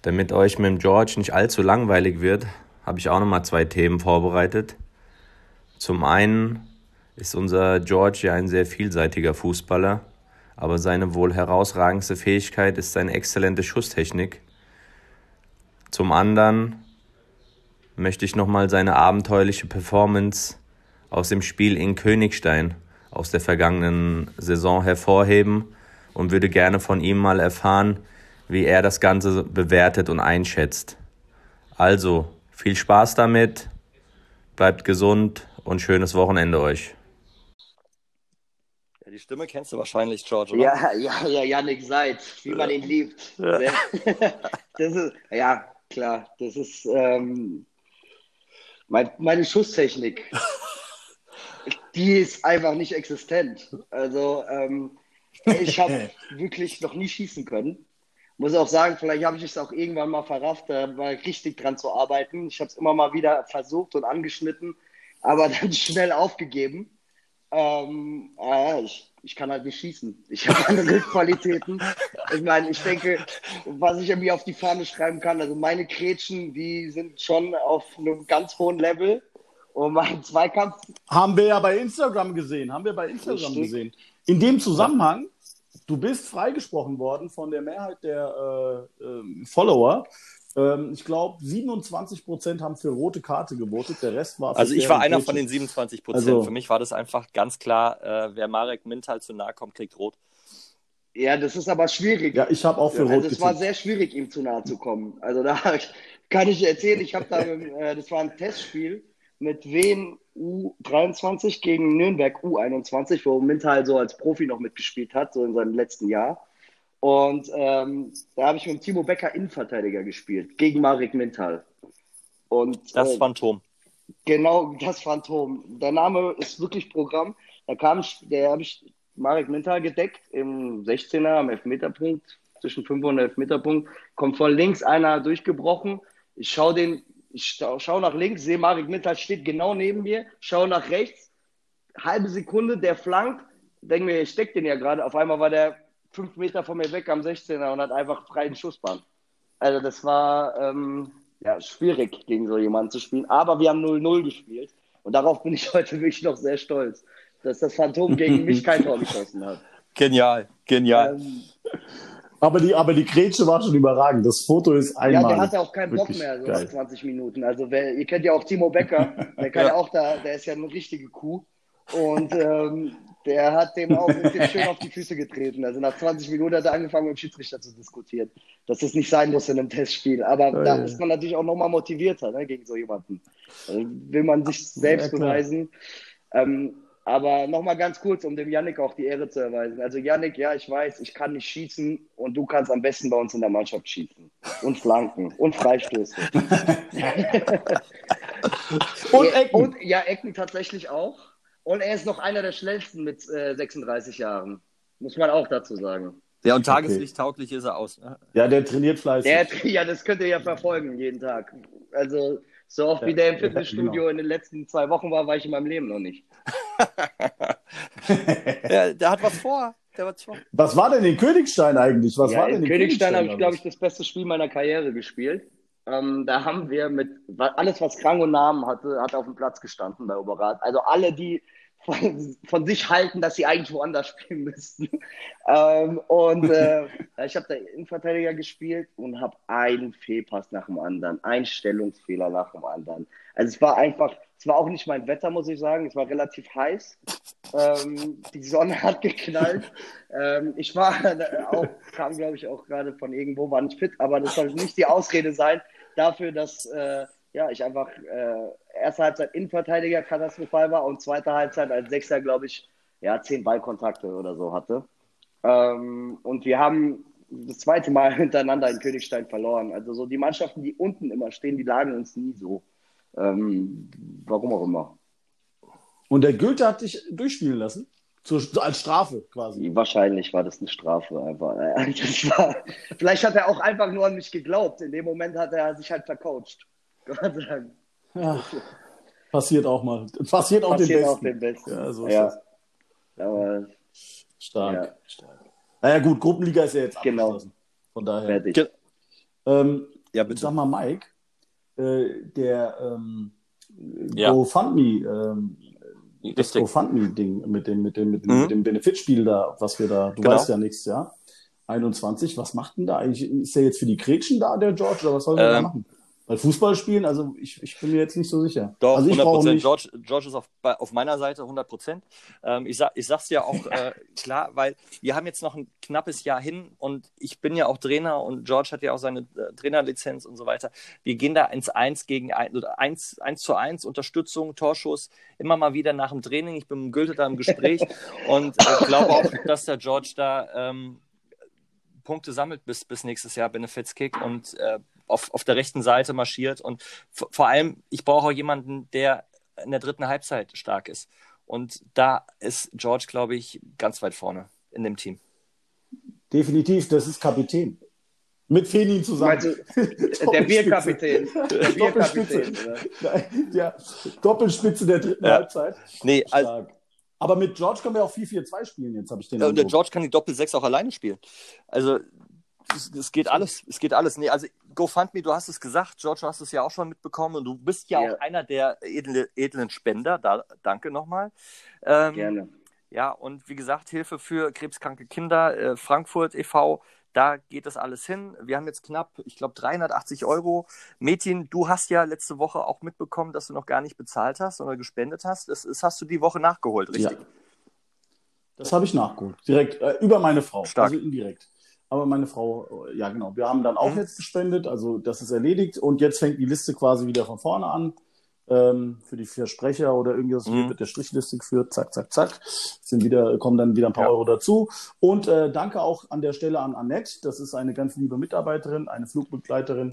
Damit euch mit dem George nicht allzu langweilig wird, habe ich auch nochmal zwei Themen vorbereitet. Zum einen ist unser George ja ein sehr vielseitiger Fußballer, aber seine wohl herausragendste Fähigkeit ist seine exzellente Schusstechnik. Zum anderen möchte ich nochmal seine abenteuerliche Performance aus dem Spiel in Königstein aus der vergangenen Saison hervorheben und würde gerne von ihm mal erfahren, wie er das Ganze bewertet und einschätzt. Also, viel Spaß damit, bleibt gesund und schönes Wochenende euch. ja, die Stimme kennst du wahrscheinlich, George, oder? Ja, ja, ja, Yannick Seid, wie man ihn liebt. Sehr- (laughs) Das ist, ja, klar, das ist ähm, mein, meine Schusstechnik. (laughs) die ist einfach nicht existent. Also ähm, ich habe (laughs) wirklich noch nie schießen können. Muss auch sagen, vielleicht habe ich es auch irgendwann mal verrafft, da mal richtig dran zu arbeiten. Ich habe es immer mal wieder versucht und angeschnitten, aber (laughs) dann schnell aufgegeben. Ähm, ah, ich, ich kann halt nicht schießen. Ich habe andere (laughs) Qualitäten. Ich meine, ich denke, was ich irgendwie auf die Fahne schreiben kann, also meine Kretschen, die sind schon auf einem ganz hohen Level. Und mein Zweikampf. Haben wir ja bei Instagram gesehen. Haben wir bei Instagram gesehen. In dem Zusammenhang, du bist freigesprochen worden von der Mehrheit der äh, äh, Follower. Ähm, ich glaube, 27 Prozent haben für rote Karte gewotet. Der Rest war. Für also ich war einer von den 27 Prozent. Also, für mich war das einfach ganz klar, äh, wer Marek Mintal zu nahe kommt, kriegt rot. Ja, das ist aber schwierig. Ja, ich habe auch für Rot Also es war sehr schwierig, ihm zu nahe zu kommen. Also da (laughs) kann ich erzählen, ich habe da, äh, das war ein Testspiel mit Wien U23 gegen Nürnberg U21, wo Mintal so als Profi noch mitgespielt hat, so in seinem letzten Jahr. Und ähm, da habe ich mit Timo Becker Innenverteidiger gespielt, gegen Marek Mintal. Und, das äh, Phantom. Genau, das Phantom. Der Name ist wirklich Programm. Da kam, der habe ich Marek Mintal gedeckt im 16er am Elfmeterpunkt, zwischen 5 und Elfmeterpunkt. Kommt von links einer durchgebrochen. Ich schaue den ich schaue nach links, sehe Marek Mittal steht genau neben mir, schaue nach rechts, halbe Sekunde, der flankt, denke mir, ich steck den ja gerade. Auf einmal war der fünf Meter von mir weg am 16er und hat einfach freien Schussbahn. Also das war ähm, ja, schwierig, gegen so jemanden zu spielen. Aber wir haben 0-0 gespielt. Und darauf bin ich (laughs) heute wirklich noch sehr stolz, dass das Phantom gegen mich kein Tor geschossen hat. (laughs) Genial, genial. Ähm, aber die, aber die Grätsche war schon überragend. Das Foto ist einmal. Ja, der hatte auch keinen Bock mehr, so nach 20 Minuten. Also, wer, ihr kennt ja auch Timo Becker, (laughs) der kann ja. ja auch da, der ist ja eine richtige Kuh. Und ähm, der hat dem auch schön auf die Füße getreten. Also nach 20 Minuten hat er angefangen, mit dem Schiedsrichter zu diskutieren, dass das nicht sein muss in einem Testspiel. Aber oh, da ja. ist man natürlich auch nochmal motivierter ne, gegen so jemanden. Also will man sich selbst ja, beweisen. Ähm, aber nochmal ganz kurz, um dem Yannick auch die Ehre zu erweisen. Also Yannick, ja, ich weiß, ich kann nicht schießen und du kannst am besten bei uns in der Mannschaft schießen. Und flanken und Freistöße. (laughs) und Ecken. Und, ja, Ecken tatsächlich auch. Und er ist noch einer der schnellsten mit äh, 36 Jahren. Muss man auch dazu sagen. Ja, und tageslichttauglich okay. ist er aus. Ne? Ja, der trainiert fleißig. Der, ja, das könnt ihr ja verfolgen jeden Tag. Also so oft ja, wie der im Fitnessstudio genau. in den letzten zwei Wochen war, war ich in meinem Leben noch nicht. (laughs) ja, der hat was vor. Der was, vor. was war denn in Königstein eigentlich? Was ja, war denn in Königstein, Königstein habe ich, glaube ich, das beste Spiel meiner Karriere gespielt. Ähm, da haben wir mit alles, was Krang und Namen hatte, hat auf dem Platz gestanden bei Oberrat. Also alle, die von, von, sich halten, dass sie eigentlich woanders (laughs) spielen müssten. ähm, und äh, (laughs) ich habe da Innenverteidiger gespielt und habe einen Fehlpass nach dem anderen, einen Stellungsfehler nach dem anderen. Also es war einfach, es war auch nicht mein Wetter, muss ich sagen. Es war relativ heiß. Ähm, die Sonne (laughs) hat geknallt. Ähm, ich war (laughs) auch, kam glaube ich auch gerade von irgendwo, war nicht fit, aber das soll nicht die Ausrede sein dafür, dass äh, ja, ich einfach äh, erste Halbzeit Innenverteidiger katastrophal war und zweite Halbzeit als Sechser, glaube ich, ja, zehn Ballkontakte oder so hatte. Ähm, und wir haben das zweite Mal (laughs) hintereinander in Königstein verloren. Also so die Mannschaften, die unten immer stehen, die lagen uns nie so. Ähm, warum auch immer. Und der Goethe hat dich durchspielen lassen? Zur, als Strafe quasi. Wahrscheinlich war das eine Strafe einfach. (laughs) War, vielleicht hat er auch einfach nur an mich geglaubt. In dem Moment hat er sich halt vercoacht. Gott sei Dank. Ja, passiert auch mal. Passiert auch passiert den Besten. Auch den Besten. Ja, so ist ja. das. Aber, stark. Ja. stark. Naja, gut, Gruppenliga ist ja jetzt genau. abgeschlossen. Von daher. Fertig. Ähm, ja, bitte. Sag mal, Mike, äh, der ähm, ja. GoFundMe, ähm, das GoFundMe-Ding mit dem, mit dem, mit dem, mhm. mit dem Benefitspiel da, was wir da, du genau. weißt ja nichts, ja? 21, was macht denn da eigentlich? Ist der jetzt für die Gretchen da, der George, oder was soll er ähm, da machen? Weil Fußball spielen, also ich, ich bin mir jetzt nicht so sicher. Doch, also 100 Prozent. George, George ist auf, auf meiner Seite 100 Prozent. Ähm, ich, sag, ich sag's ja auch (laughs) äh, klar, weil wir haben jetzt noch ein knappes Jahr hin und ich bin ja auch Trainer und George hat ja auch seine äh, Trainerlizenz und so weiter. Wir gehen da ins Eins gegen ein, oder eins, eins zu eins, Unterstützung, Torschuss, immer mal wieder nach dem Training. Ich bin mit Gülte da im Gespräch (laughs) und äh, glaube auch, dass der George da ähm, Punkte sammelt bis, bis nächstes Jahr Benefits Kick und äh, auf, auf der rechten Seite marschiert. Und vor allem, ich brauche auch jemanden, der in der dritten Halbzeit stark ist. Und da ist George, glaube ich, ganz weit vorne in dem Team. Definitiv, das ist Kapitän. Mit Fenin zusammen. Du, der Bierkapitän. Der Bierkapitän. ja, Doppelspitze der dritten ja. Halbzeit. Nee, also, aber mit George können wir auch 4-4-2 spielen, jetzt habe ich den. Ja, und der George kann die Doppel-6 auch alleine spielen. Also, es geht alles. Es geht alles. Nee, also GoFundMe, du hast es gesagt, George, du hast es ja auch schon mitbekommen und du bist ja, ja. auch einer der edle, edlen Spender. Da, danke nochmal. Ähm, Gerne. Ja, und wie gesagt, Hilfe für krebskranke Kinder, äh, Frankfurt e.V., da geht das alles hin. Wir haben jetzt knapp, ich glaube, 380 Euro. Metin, du hast ja letzte Woche auch mitbekommen, dass du noch gar nicht bezahlt hast oder gespendet hast. Das, das hast du die Woche nachgeholt, richtig? Ja. Das habe ich nachgeholt. Direkt, äh, über meine Frau. Stark. Also indirekt. Aber meine Frau, äh, ja genau, wir haben dann auch mhm. jetzt gespendet, also das ist erledigt und jetzt fängt die Liste quasi wieder von vorne an ähm, für die Versprecher oder irgendwas mhm. wird der Strichliste geführt, zack, zack, zack. Sind wieder, kommen dann wieder ein paar ja. Euro dazu. Und äh, danke auch an der Stelle an Annette. Das ist eine ganz liebe Mitarbeiterin, eine Flugbegleiterin,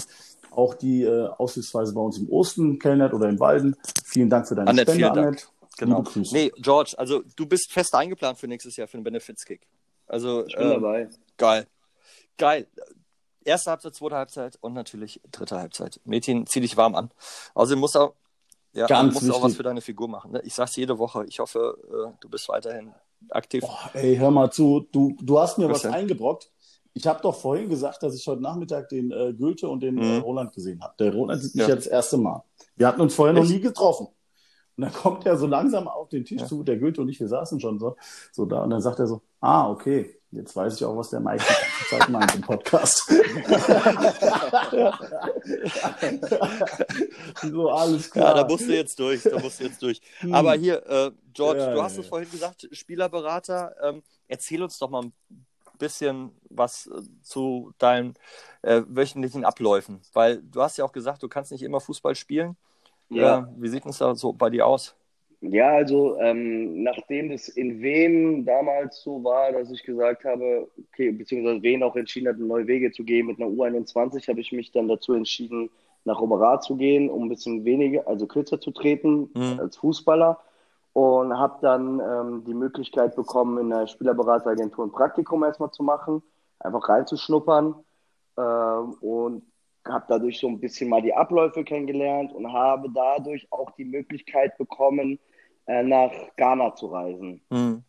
auch die äh, aussichtsweise bei uns im Osten kellnert oder in Walden. Vielen Dank für deine Annette, Spende, Annette. Genau. Nee, George, also du bist fest eingeplant für nächstes Jahr für den Benefits-Kick. Also, ich bin ähm, dabei. Geil. Geil. Erste Halbzeit, zweite Halbzeit und natürlich dritte Halbzeit. Mädchen, zieh dich warm an. Außerdem muss auch ja, Ganz du musst auch was für deine Figur machen. Ne? Ich sag's jede Woche. Ich hoffe, äh, du bist weiterhin aktiv. Boah, ey, hör mal zu. Du, du hast mir was, was eingebrockt. Ich habe doch vorhin gesagt, dass ich heute Nachmittag den äh, Goethe und den äh, mhm. äh, Roland gesehen habe. Der Roland sieht mich ja. ja das erste Mal. Wir hatten uns vorher Echt? noch nie getroffen. Und dann kommt er so langsam auf den Tisch ja. zu, der Goethe und ich, wir saßen schon so, so da. Und dann sagt er so, ah, okay, Jetzt weiß ich auch, was der Mike die ganze Zeit meint im Podcast. (laughs) so, alles klar. Ja, da musst du jetzt durch. Da musst du jetzt durch. Hm. Aber hier, äh, George, ja, du hast ja, es vorhin gesagt, Spielerberater. Ähm, erzähl uns doch mal ein bisschen was äh, zu deinen äh, wöchentlichen Abläufen. Weil du hast ja auch gesagt, du kannst nicht immer Fußball spielen. Ja. Äh, wie sieht es da so bei dir aus? Ja, also ähm, nachdem das in Wem damals so war, dass ich gesagt habe, okay, beziehungsweise Wen auch entschieden hat, neue Wege zu gehen mit einer U21, habe ich mich dann dazu entschieden, nach Oberat zu gehen, um ein bisschen weniger, also kürzer zu treten mhm. als Fußballer. Und habe dann ähm, die Möglichkeit bekommen, in der Spielerberateragentur ein Praktikum erstmal zu machen, einfach reinzuschnuppern. Ähm, und habe dadurch so ein bisschen mal die Abläufe kennengelernt und habe dadurch auch die Möglichkeit bekommen, äh, nach Ghana zu reisen. Mhm.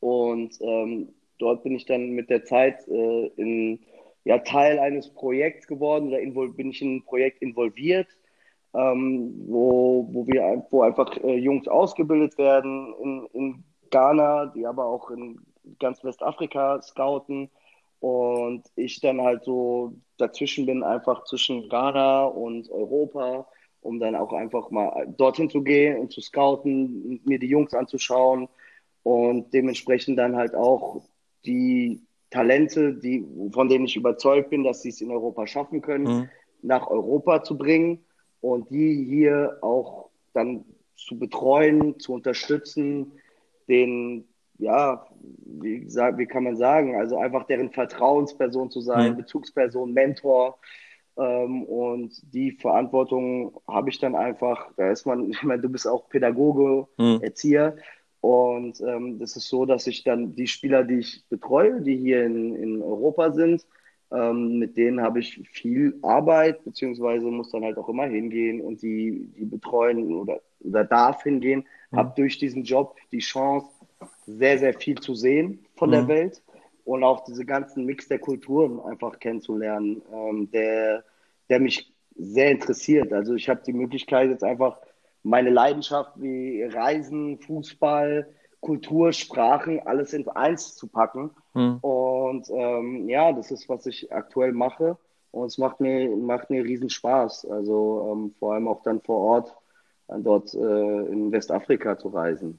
Und ähm, dort bin ich dann mit der Zeit äh, in, ja, Teil eines Projekts geworden oder bin ich in ein Projekt involviert, ähm, wo, wo, wir, wo einfach äh, Jungs ausgebildet werden in, in Ghana, die aber auch in ganz Westafrika scouten. Und ich dann halt so dazwischen bin, einfach zwischen Ghana und Europa um dann auch einfach mal dorthin zu gehen und zu scouten, mir die Jungs anzuschauen und dementsprechend dann halt auch die Talente, die, von denen ich überzeugt bin, dass sie es in Europa schaffen können, mhm. nach Europa zu bringen und die hier auch dann zu betreuen, zu unterstützen, den, ja, wie, wie kann man sagen, also einfach deren Vertrauensperson zu sein, mhm. Bezugsperson, Mentor, und die Verantwortung habe ich dann einfach, da ist man, (laughs) ich meine, du bist auch Pädagoge, mhm. Erzieher. Und ähm, das ist so, dass ich dann die Spieler, die ich betreue, die hier in, in Europa sind, ähm, mit denen habe ich viel Arbeit, beziehungsweise muss dann halt auch immer hingehen und die, die betreuen oder, oder darf hingehen. Mhm. Habe durch diesen Job die Chance, sehr, sehr viel zu sehen von mhm. der Welt und auch diese ganzen Mix der Kulturen einfach kennenzulernen, ähm, der, der mich sehr interessiert. Also ich habe die Möglichkeit jetzt einfach meine Leidenschaft wie Reisen, Fußball, Kultur, Sprachen, alles in eins zu packen. Mhm. Und ähm, ja, das ist, was ich aktuell mache. Und es macht mir, macht mir riesen Spaß. Also ähm, vor allem auch dann vor Ort, dort äh, in Westafrika zu reisen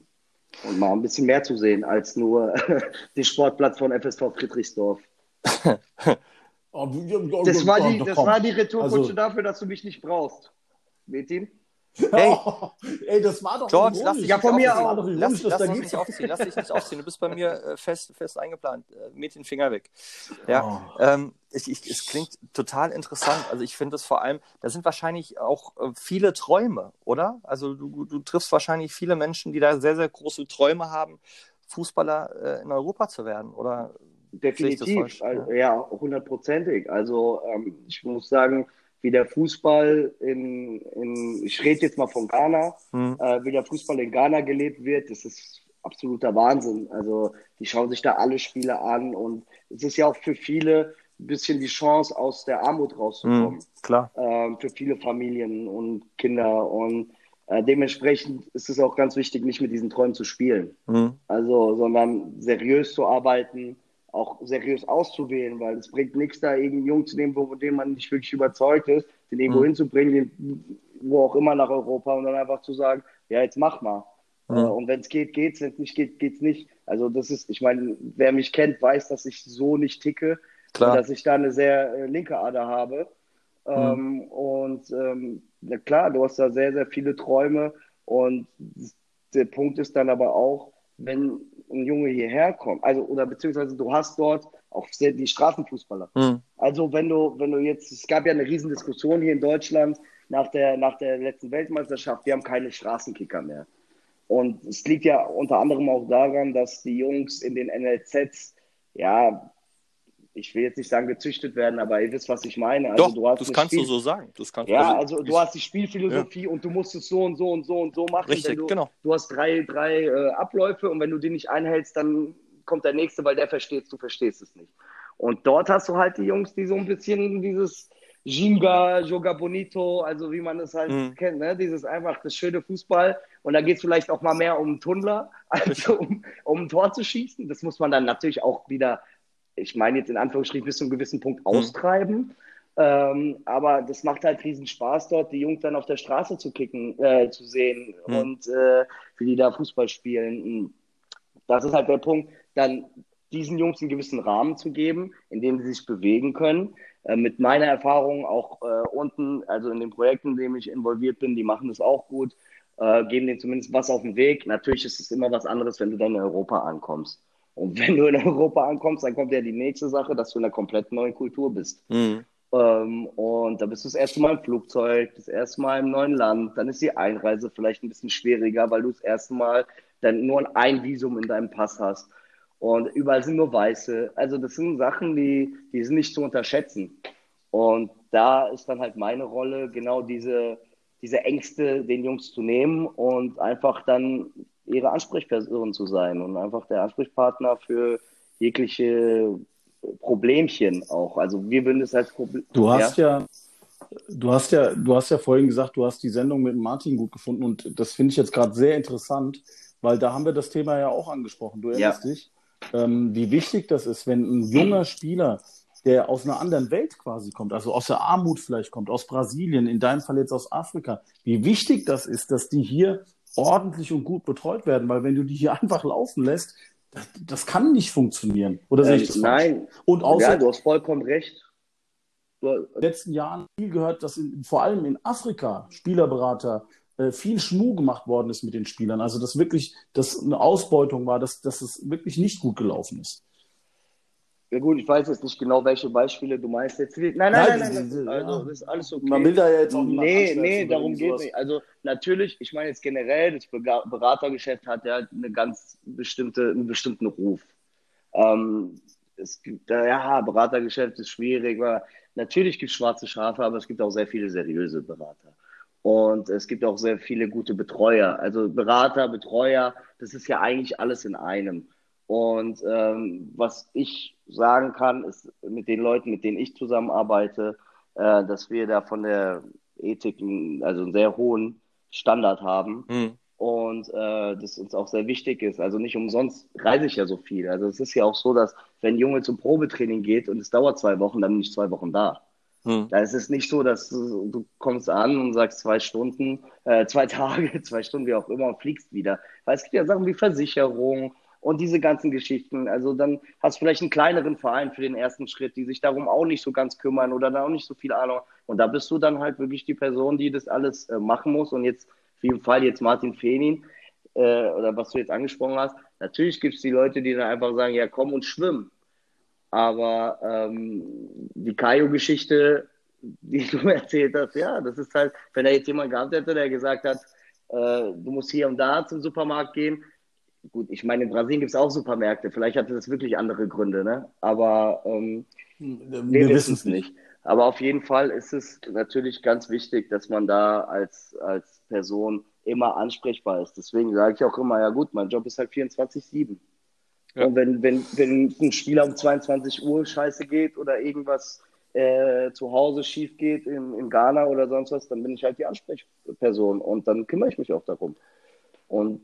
und mal ein bisschen mehr zu sehen als nur (laughs) den Sportplatz von FSV Friedrichsdorf. (laughs) Oh, das war die, das war die Retourkutsche also, dafür, dass du mich nicht brauchst. Metin? (laughs) Hey. Ey, das war doch George, lass dich Ja, nicht von mir aufziehen. auch. Lass, lass geht's. nicht aufziehen. Lass dich nicht aufziehen. Du bist bei mir äh, fest, fest eingeplant. Äh, Mädchen, Finger weg. Ja, Oh. ähm, ich, ich, es klingt total interessant. Also ich finde es vor allem, da sind wahrscheinlich auch äh, viele Träume, oder? Also du, du triffst wahrscheinlich viele Menschen, die da sehr, sehr große Träume haben, Fußballer äh, in Europa zu werden, oder? Definitiv, also, ja, hundertprozentig. Also ähm, ich muss sagen, wie der Fußball in, in ich rede jetzt mal von Ghana, Hm. äh, wie der Fußball in Ghana gelebt wird, das ist absoluter Wahnsinn. Also die schauen sich da alle Spiele an und es ist ja auch für viele ein bisschen die Chance, aus der Armut rauszukommen Hm, klar. ähm, für viele Familien und Kinder. Und äh, dementsprechend ist es auch ganz wichtig, nicht mit diesen Träumen zu spielen. Hm. Also, sondern seriös zu arbeiten, auch seriös auszuwählen, weil es bringt nichts, da irgendeinen Jungen zu nehmen, von dem man nicht wirklich überzeugt ist, den irgendwo Mhm. hinzubringen, den, wo auch immer nach Europa und dann einfach zu sagen, ja, jetzt mach mal. Mhm. Äh, und wenn es geht, geht's, wenn es nicht geht, geht's nicht. Also das ist, ich meine, wer mich kennt, weiß, dass ich so nicht ticke, dass ich da eine sehr äh, linke Ader habe. Ähm, und ähm, na klar, du hast da sehr, sehr viele Träume und der Punkt ist dann aber auch, wenn ein Junge hierher kommt, also oder beziehungsweise du hast dort auch sehr, die Straßenfußballer. Hm. Also wenn du, wenn du jetzt, es gab ja eine riesen Diskussion hier in Deutschland nach der, nach der letzten Weltmeisterschaft, wir haben keine Straßenkicker mehr. Und es liegt ja unter anderem auch daran, dass die Jungs in den NLZs, ja, ich will jetzt nicht sagen gezüchtet werden, aber ihr wisst, was ich meine. Also Doch, du hast das kannst du Spiel- so sagen. Das kannst, ja, also du ich- hast die Spielphilosophie und du musst es so und so und so und so machen. Richtig, du, genau. Du hast drei, drei äh, Abläufe und wenn du die nicht einhältst, dann kommt der nächste, weil der versteht, du verstehst es nicht. Und dort hast du halt die Jungs, die so ein bisschen dieses Ginga, Joga Bonito, also wie man es halt Mhm. kennt, ne? dieses einfach das schöne Fußball. Und da geht es vielleicht auch mal mehr um einen Tunnler, als um, um ein Tor zu schießen. Das muss man dann natürlich auch wieder, ich meine jetzt in Anführungsstrichen bis zu einem gewissen Punkt austreiben. Ähm, aber das macht halt riesen Spaß dort, die Jungs dann auf der Straße zu kicken, äh, zu sehen Mhm. und äh, wie die da Fußball spielen. Das ist halt der Punkt, dann diesen Jungs einen gewissen Rahmen zu geben, in dem sie sich bewegen können. Äh, mit meiner Erfahrung auch äh, unten, also in den Projekten, in denen ich involviert bin, die machen das auch gut, äh, geben denen zumindest was auf den Weg. Natürlich ist es immer was anderes, wenn du dann in Europa ankommst. Und (laughs) wenn du in Europa ankommst, dann kommt ja die nächste Sache, dass du in einer komplett neuen Kultur bist. Hm. Ähm, und da bist du das erste Mal im Flugzeug, das erste Mal im neuen Land, dann ist die Einreise vielleicht ein bisschen schwieriger, weil du das erste Mal dann nur ein Visum in deinem Pass hast. Und überall sind nur Weiße. Also das sind Sachen, die, die sind nicht zu unterschätzen. Und da ist dann halt meine Rolle, genau diese, diese Ängste den Jungs zu nehmen und einfach dann ihre Ansprechperson zu sein und einfach der Ansprechpartner für jegliche Problemchen auch. Also wir würden es als Problem. Du hast ja, du hast ja, du hast ja vorhin gesagt, du hast die Sendung mit Martin gut gefunden und das finde ich jetzt gerade sehr interessant, weil da haben wir das Thema ja auch angesprochen. Du erinnerst Ja. dich, ähm, wie wichtig das ist, wenn ein junger Spieler, der aus einer anderen Welt quasi kommt, also aus der Armut vielleicht kommt, aus Brasilien, in deinem Fall jetzt aus Afrika, wie wichtig das ist, dass die hier ordentlich und gut betreut werden, weil wenn du die hier (laughs) einfach laufen lässt, das, das kann nicht funktionieren. Oder sehe ich das Ähm, falsch? nein, Und außer, ja, du hast vollkommen recht. In den letzten Jahren viel gehört, dass in, vor allem in Afrika Spielerberater äh, viel Schmuh gemacht worden ist mit den Spielern. Also dass wirklich das eine Ausbeutung war, dass, dass es wirklich nicht gut gelaufen ist. Ja gut, ich weiß jetzt nicht genau, welche Beispiele du meinst jetzt. Nein, nein, Nein, nein, nein, nein, also das ist alles okay. Man will da jetzt auch Nee, nee, darum geht nicht. Also natürlich, ich meine jetzt generell, das Beratergeschäft hat ja eine ganz bestimmte, einen bestimmten Ruf. Ähm, es gibt, äh, ja, Beratergeschäft ist schwierig, weil natürlich gibt es schwarze Schafe, aber es gibt auch sehr viele seriöse Berater. Und es gibt auch sehr viele gute Betreuer. Also Berater, Betreuer, das ist ja eigentlich alles in einem. Und ähm, was ich sagen kann, ist mit den Leuten, mit denen ich zusammenarbeite, äh, dass wir da von der Ethik einen- also einen sehr hohen Standard haben Hm. und äh, das uns auch sehr wichtig ist. Also nicht umsonst reise ich ja so viel. Also es ist ja auch so, dass wenn ein Junge zum Probetraining geht und es dauert zwei Wochen, dann bin ich zwei Wochen da. Hm. Da ist es nicht so, dass du, du kommst an und sagst zwei Stunden, äh, zwei (laughs) Tage, zwei Stunden, wie auch immer, und fliegst wieder. Weil es gibt ja Sachen wie Versicherung, und diese ganzen Geschichten. Also dann hast du vielleicht einen kleineren Verein für den ersten Schritt, die sich darum auch nicht so ganz kümmern oder da auch nicht so viel Ahnung. Und da bist du dann halt wirklich die Person, die das alles äh, machen muss. Und jetzt, wie im Fall jetzt Martin Fenin, äh, oder was du jetzt angesprochen hast, natürlich gibt es die Leute, die dann einfach sagen, ja komm und schwimm. Aber ähm, die Kaio-Geschichte, die du erzählt hast, ja, das ist halt, wenn er jetzt jemand gehabt hätte, der gesagt hat, äh, du musst hier und da zum Supermarkt gehen. Gut, ich meine, in Brasilien gibt es auch Supermärkte. Vielleicht hatte das wirklich andere Gründe, ne? Aber ähm, wir, wir wissen es nicht. Aber auf jeden Fall ist es natürlich ganz wichtig, dass man da als, als Person immer ansprechbar ist. Deswegen sage ich auch immer, ja gut, mein Job ist halt 24-7. Ja. Und wenn, wenn, wenn ein Spieler um 22 Uhr scheiße geht oder irgendwas äh, zu Hause schief geht in, in Ghana oder sonst was, dann bin ich halt die Ansprechperson und dann kümmere ich mich auch darum. Und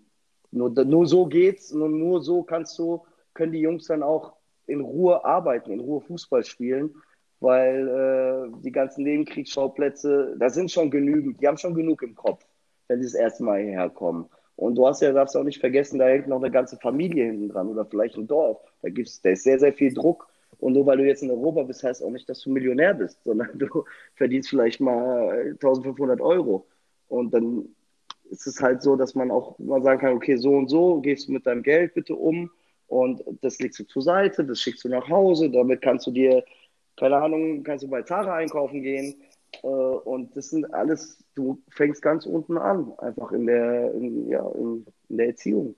nur, nur so geht's, nur, nur so kannst du, können die Jungs dann auch in Ruhe arbeiten, in Ruhe Fußball spielen, weil äh, die ganzen Nebenkriegsschauplätze, da sind schon genügend, die haben schon genug im Kopf, wenn sie das erste Mal hierher kommen. Und du hast ja, darfst auch nicht vergessen, da hängt noch eine ganze Familie hinten dran oder vielleicht ein Dorf. Da gibt's, da ist sehr, sehr viel Druck. Und nur weil du jetzt in Europa bist, heißt auch nicht, dass du Millionär bist, sondern (laughs) du verdienst vielleicht mal 1500 Euro. Und dann ist es halt so, dass man auch mal sagen kann, okay, so und so gehst du mit deinem Geld bitte um und das legst du zur Seite, das schickst du nach Hause, damit kannst du dir, keine Ahnung, kannst du bei Zara einkaufen gehen. Äh, und das sind alles, du fängst ganz unten an, einfach in der, in, ja, in, in der Erziehung.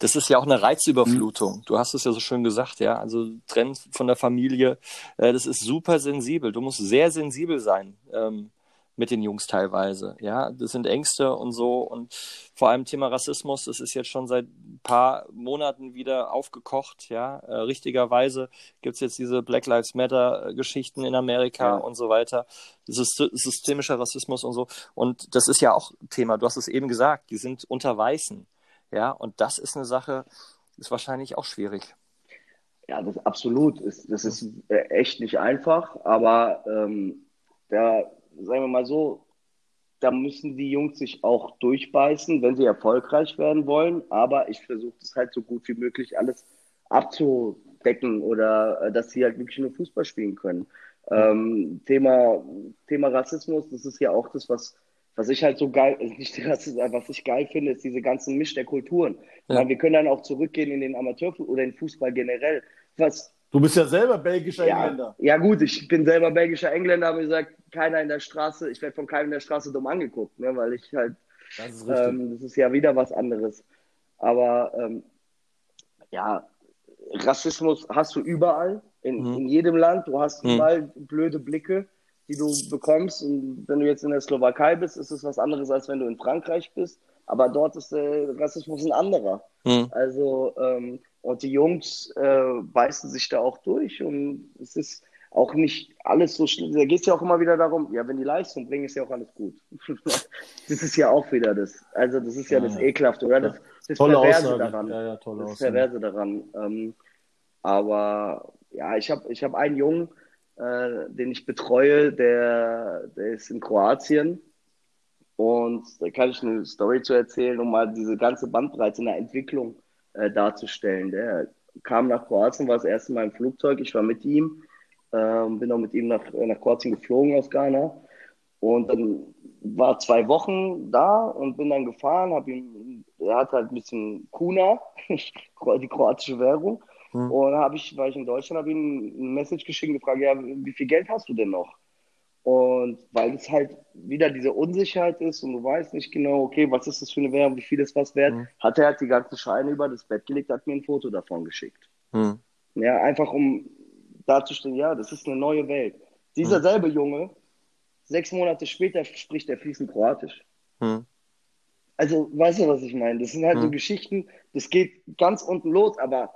Das ist ja auch eine Reizüberflutung. Du hast es ja so schön gesagt, ja. Also trennen von der Familie, äh, das ist super sensibel. Du musst sehr sensibel sein ähm, mit den Jungs teilweise. Ja, das sind Ängste und so. Und vor allem Thema Rassismus, das ist jetzt schon seit ein paar Monaten wieder aufgekocht. Ja, äh, richtigerweise gibt's jetzt diese Black Lives Matter Geschichten in Amerika ja. und so weiter. Das ist systemischer Rassismus und so. Und das ist ja auch Thema. Du hast es eben gesagt, die sind unter Weißen. Ja, und das ist eine Sache, ist wahrscheinlich auch schwierig. Ja, das absolut. Ist, das ist äh, echt nicht einfach, aber ähm, da sagen wir mal so, da müssen die Jungs sich auch durchbeißen, wenn sie erfolgreich werden wollen. Aber ich versuche das halt so gut wie möglich alles abzudecken oder äh, dass sie halt wirklich nur Fußball spielen können. Ähm, Thema, Thema Rassismus, das ist ja auch das, was, was ich halt so geil, (laughs) nicht Rassismus, was ich geil finde, ist diese ganzen Misch der Kulturen. Ja. wir können dann auch zurückgehen in den Amateurfußball oder in Fußball generell. Was Du bist ja selber belgischer ja, Engländer. Ja, gut, ich bin selber belgischer Engländer, aber gesagt, keiner in der Straße, ich werde von keinem in der Straße dumm angeguckt, ne, weil ich halt, das ist, ähm, das ist ja wieder was anderes. Aber ähm, ja, Rassismus hast du überall, in, mhm. in jedem Land. Du hast mhm. überall blöde Blicke, die du bekommst. Und wenn du jetzt in der Slowakei bist, ist es was anderes, als wenn du in Frankreich bist. Aber dort ist der Rassismus ein anderer. Mhm. Also, ähm, und die Jungs äh, beißen sich da auch durch und es ist auch nicht alles so schlimm. Da geht es ja auch immer wieder darum, ja, wenn die Leistung bringen, ist ja auch alles gut. (laughs) das ist ja auch wieder das. Also das ist ja, ja das Ekelhafte, oder? Das, das tolle Perverse Aussage. daran. Ja, ja, tolle das Aussage. Perverse daran. Ähm, aber ja, ich habe ich hab einen Jungen, äh, den ich betreue, der, der ist in Kroatien. Und da kann ich eine Story zu erzählen, um mal diese ganze Bandbreite in der Entwicklung äh, darzustellen. Der kam nach Kroatien, war das erste Mal im Flugzeug. Ich war mit ihm, ähm, bin auch mit ihm nach, nach Kroatien geflogen aus Ghana. Und dann war zwei Wochen da und bin dann gefahren, habe ihm, er hat halt ein bisschen Kuna, (laughs) die kroatische Währung. Mhm. Und dann ich, war ich in Deutschland, habe ihm eine Message geschickt und gefragt, ja, wie viel Geld hast du denn noch? Und weil es halt wieder diese Unsicherheit ist und du weißt nicht genau, okay, was ist das für eine Währung, wie viel ist was wert, mhm. hat er halt die ganzen Scheine über das Bett gelegt, hat mir ein Foto davon geschickt. Mhm. Ja, einfach um darzustellen, ja, das ist eine neue Welt. Dieser mhm. selbe Junge, sechs Monate später spricht er fließend Kroatisch. Mhm. Also, weißt du, was ich meine? Das sind halt so mhm. Geschichten, das geht ganz unten los, aber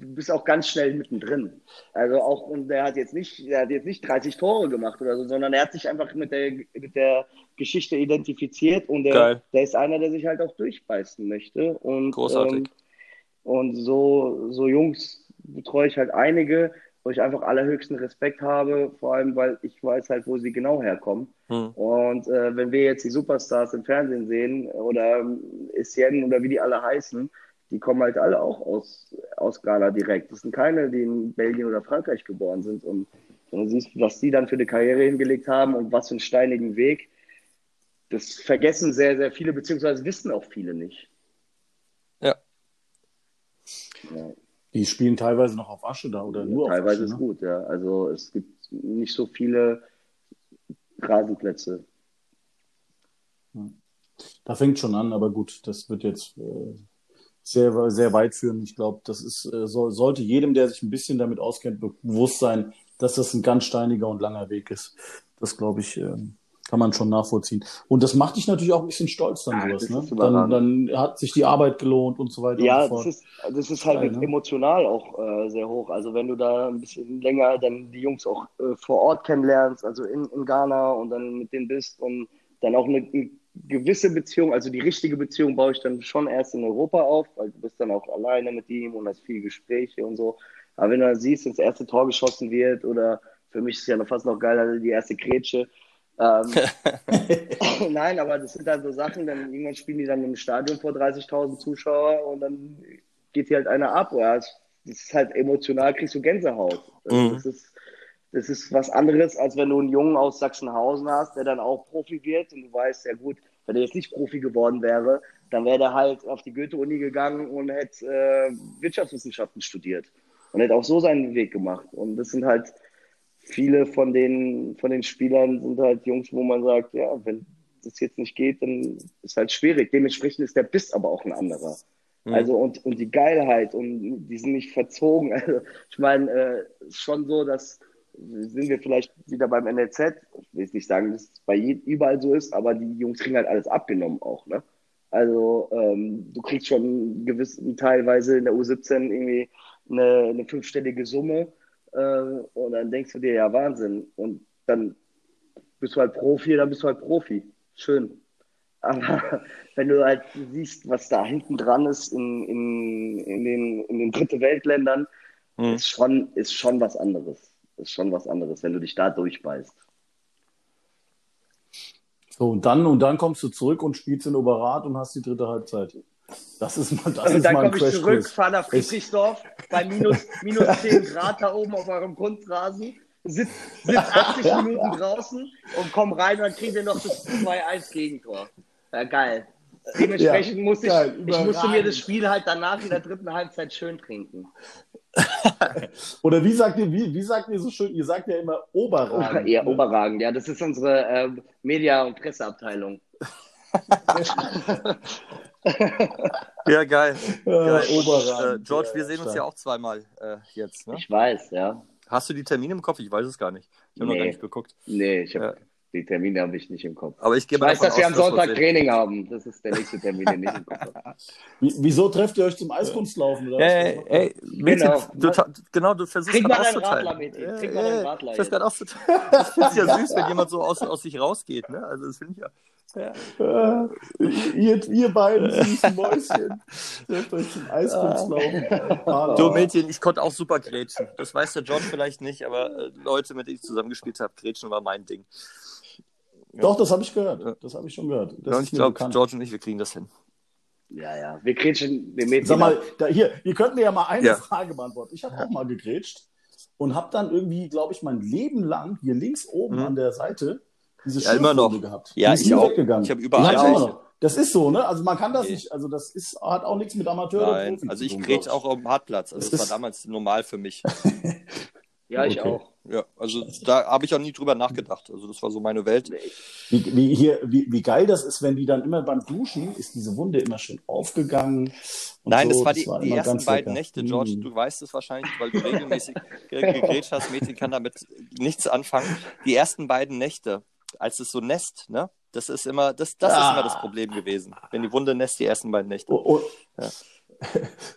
du bist auch ganz schnell mittendrin. Also auch, und der hat jetzt nicht, der hat jetzt nicht 30 Tore gemacht oder so, sondern er hat sich einfach mit der, mit der Geschichte identifiziert und der, der ist einer, der sich halt auch durchbeißen möchte. Und, Großartig. Ähm, und so, so Jungs betreue ich halt einige, wo ich einfach allerhöchsten Respekt habe, vor allem, weil ich weiß halt, wo sie genau herkommen. Hm. Und äh, wenn wir jetzt die Superstars im Fernsehen sehen oder ähm, Essien oder wie die alle heißen, die kommen halt alle auch aus, aus Ghana direkt. Das sind keine, die in Belgien oder Frankreich geboren sind. Und wenn du siehst, was die dann für eine Karriere hingelegt haben und was für einen steinigen Weg, das vergessen sehr, sehr viele, beziehungsweise wissen auch viele nicht. Ja. Ja. Die spielen teilweise noch auf Asche da oder nur Teilweise auf ist Asche. Ne? gut, ja. Also es gibt nicht so viele Rasenplätze. Da fängt schon an, aber gut, das wird jetzt äh, sehr, sehr weit führen. Ich glaube, das ist, äh, soll, sollte jedem, der sich ein bisschen damit auskennt, be- bewusst sein, dass das ein ganz steiniger und langer Weg ist. Das glaube ich, ähm, kann man schon nachvollziehen. Und das macht dich natürlich auch ein bisschen stolz dann Ah, sowas, das ne? Dann, dann hat sich die Arbeit gelohnt und so weiter Ja, und so das fort. ist, das ist halt Geil, ne? emotional auch äh, sehr hoch. Also wenn du da ein bisschen länger dann die Jungs auch äh, vor Ort kennenlernst, also in, in Ghana und dann mit denen bist und dann auch eine, eine gewisse Beziehung, also die richtige Beziehung baue ich dann schon erst in Europa auf, weil du bist dann auch alleine mit ihm und hast viele Gespräche und so. Aber wenn du dann siehst, wenn das erste Tor geschossen wird oder für mich ist ja noch fast noch geiler, die erste Grätsche, ähm, (laughs) Nein, aber das sind dann so Sachen, dann irgendwann spielen die dann im Stadion vor 30.000 Zuschauer und dann geht hier halt einer ab. Das das ist halt emotional, kriegst du Gänsehaut. Also Mhm. das, ist, das ist was anderes, als wenn du einen Jungen aus Sachsenhausen hast, der dann auch Profi wird und du weißt, ja gut, wenn er jetzt nicht Profi geworden wäre, dann wäre der halt auf die Goethe-Uni gegangen und hätte äh, Wirtschaftswissenschaften studiert und hätte auch so seinen Weg gemacht. Und das sind halt viele von den, von den Spielern sind halt Jungs, wo man sagt, ja, wenn das jetzt nicht geht, dann ist halt schwierig. Dementsprechend ist der Biss aber auch ein anderer. Mhm. Also und, und die Geilheit und die sind nicht verzogen. (laughs) Also ich meine, äh, ist schon so, dass sind wir vielleicht wieder beim NLZ. Ich will jetzt nicht sagen, dass es bei je- überall so ist, aber die Jungs kriegen halt alles abgenommen auch, ne? Also ähm, du kriegst schon gewiss, teilweise in der U17 irgendwie eine, eine fünfstellige Summe äh, und dann denkst du dir, ja Wahnsinn. Und dann bist du halt Profi, dann bist du halt Profi. Schön. Aber (laughs) wenn du halt siehst, was da hinten dran ist in, in, in, den, in den dritte Weltländern, Mhm. ist, schon, ist schon was anderes. Ist schon was anderes, wenn du dich da durchbeißt. So, und dann, und dann kommst du zurück und spielst in Oberrat und hast die dritte Halbzeit. Das ist mal, das Und ist dann mal ein komme ich zurück, fahre nach Friedrichsdorf bei minus, minus (laughs) 10 Grad da oben auf eurem Kunstrasen, sitz, sitz 80 (laughs) Minuten draußen und komm rein und dann kriegen wir noch das 2-1 Gegentor. Ja, geil. Dementsprechend Ja, musste ich, geil, ich musste mir das Spiel halt danach in der dritten Halbzeit schön trinken. (laughs) Oder wie sagt ihr, wie, wie sagt ihr so schön, ihr sagt ja immer Oberragend. Ja, ne? oberragend. Ja, das ist unsere ähm, Media- und Presseabteilung. (laughs) Ja, geil. Äh, geil. Oberragend. Äh, George, wir sehen uns ja auch zweimal äh, jetzt. Ne? Ich weiß, ja. Hast du die Termine im Kopf? Ich weiß es gar nicht. Ich habe noch Nee. gar nicht geguckt. Nee, ich hab, Ja. Die Termine habe ich nicht im Kopf. Aber ich Ich weiß, dass wir aus, am Sonntag wir Training haben. Das ist der nächste Termin, den ich im Kopf habe. (laughs) Wie, wieso trefft ihr euch zum Eiskunstlaufen? Oder was? Ey, ey, Mädchen, Genau. du, genau, du versuchst Trink gerade mal deinen auszuteilen. Radler, Mädchen. Ja, Trink mal ja, deinen ja. Radler Ich gerade auszuteilen. (laughs) Ich finde es ja süß, wenn jemand so aus, aus sich rausgeht. Ne? Also, das finde ich ja. Äh, ihr, ihr beiden süßen Mäuschen. Trefft euch zum Eiskunstlaufen. Ah, Du Mädchen, ich konnte auch super grätschen. Das weiß der George vielleicht nicht, aber äh, Leute, mit denen ich zusammengespielt habe, grätschen war mein Ding. Doch, das habe ich gehört. Das habe ich schon gehört. Das Ja, ich glaube. George und ich, wir kriegen das hin. Ja, ja. Wir kretschen den Mädchen. Sag mal, da, hier, ihr könnt mir ja mal eine Ja. Frage beantworten. Ich habe auch mal gegrätscht und habe dann irgendwie, glaube ich, mein Leben lang hier links oben Mhm. an der Seite diese Ja, immer noch. Gehabt. Ja, ich auch. weggegangen. Ich habe überall ich auch noch. Das ist so, ne? Also man kann das Nee. nicht, also das ist, hat auch nichts mit Amateur oder Nein, Profi also zu ich tun, grätsch glaub auch auf dem Hartplatz. Also Das das war damals normal für mich. Ja, ich Okay. auch. Ja, also da habe ich auch nie drüber nachgedacht. Also das war so meine Welt. Wie, wie, hier, wie, wie geil das ist, wenn die dann immer beim Duschen, ist diese Wunde immer schön aufgegangen. Nein, so. das war die, die immer ersten ganz beiden lecker. Nächte, George. Mm. Du weißt es wahrscheinlich, weil du regelmäßig (laughs) ge- gegrätscht hast. Mädchen kann damit nichts anfangen. Die ersten beiden Nächte, als es so nässt, ne? Das ist immer, das, das ist Ah. immer das Problem gewesen. Wenn die Wunde nässt, die ersten beiden Nächte. Oh, oh. Ja.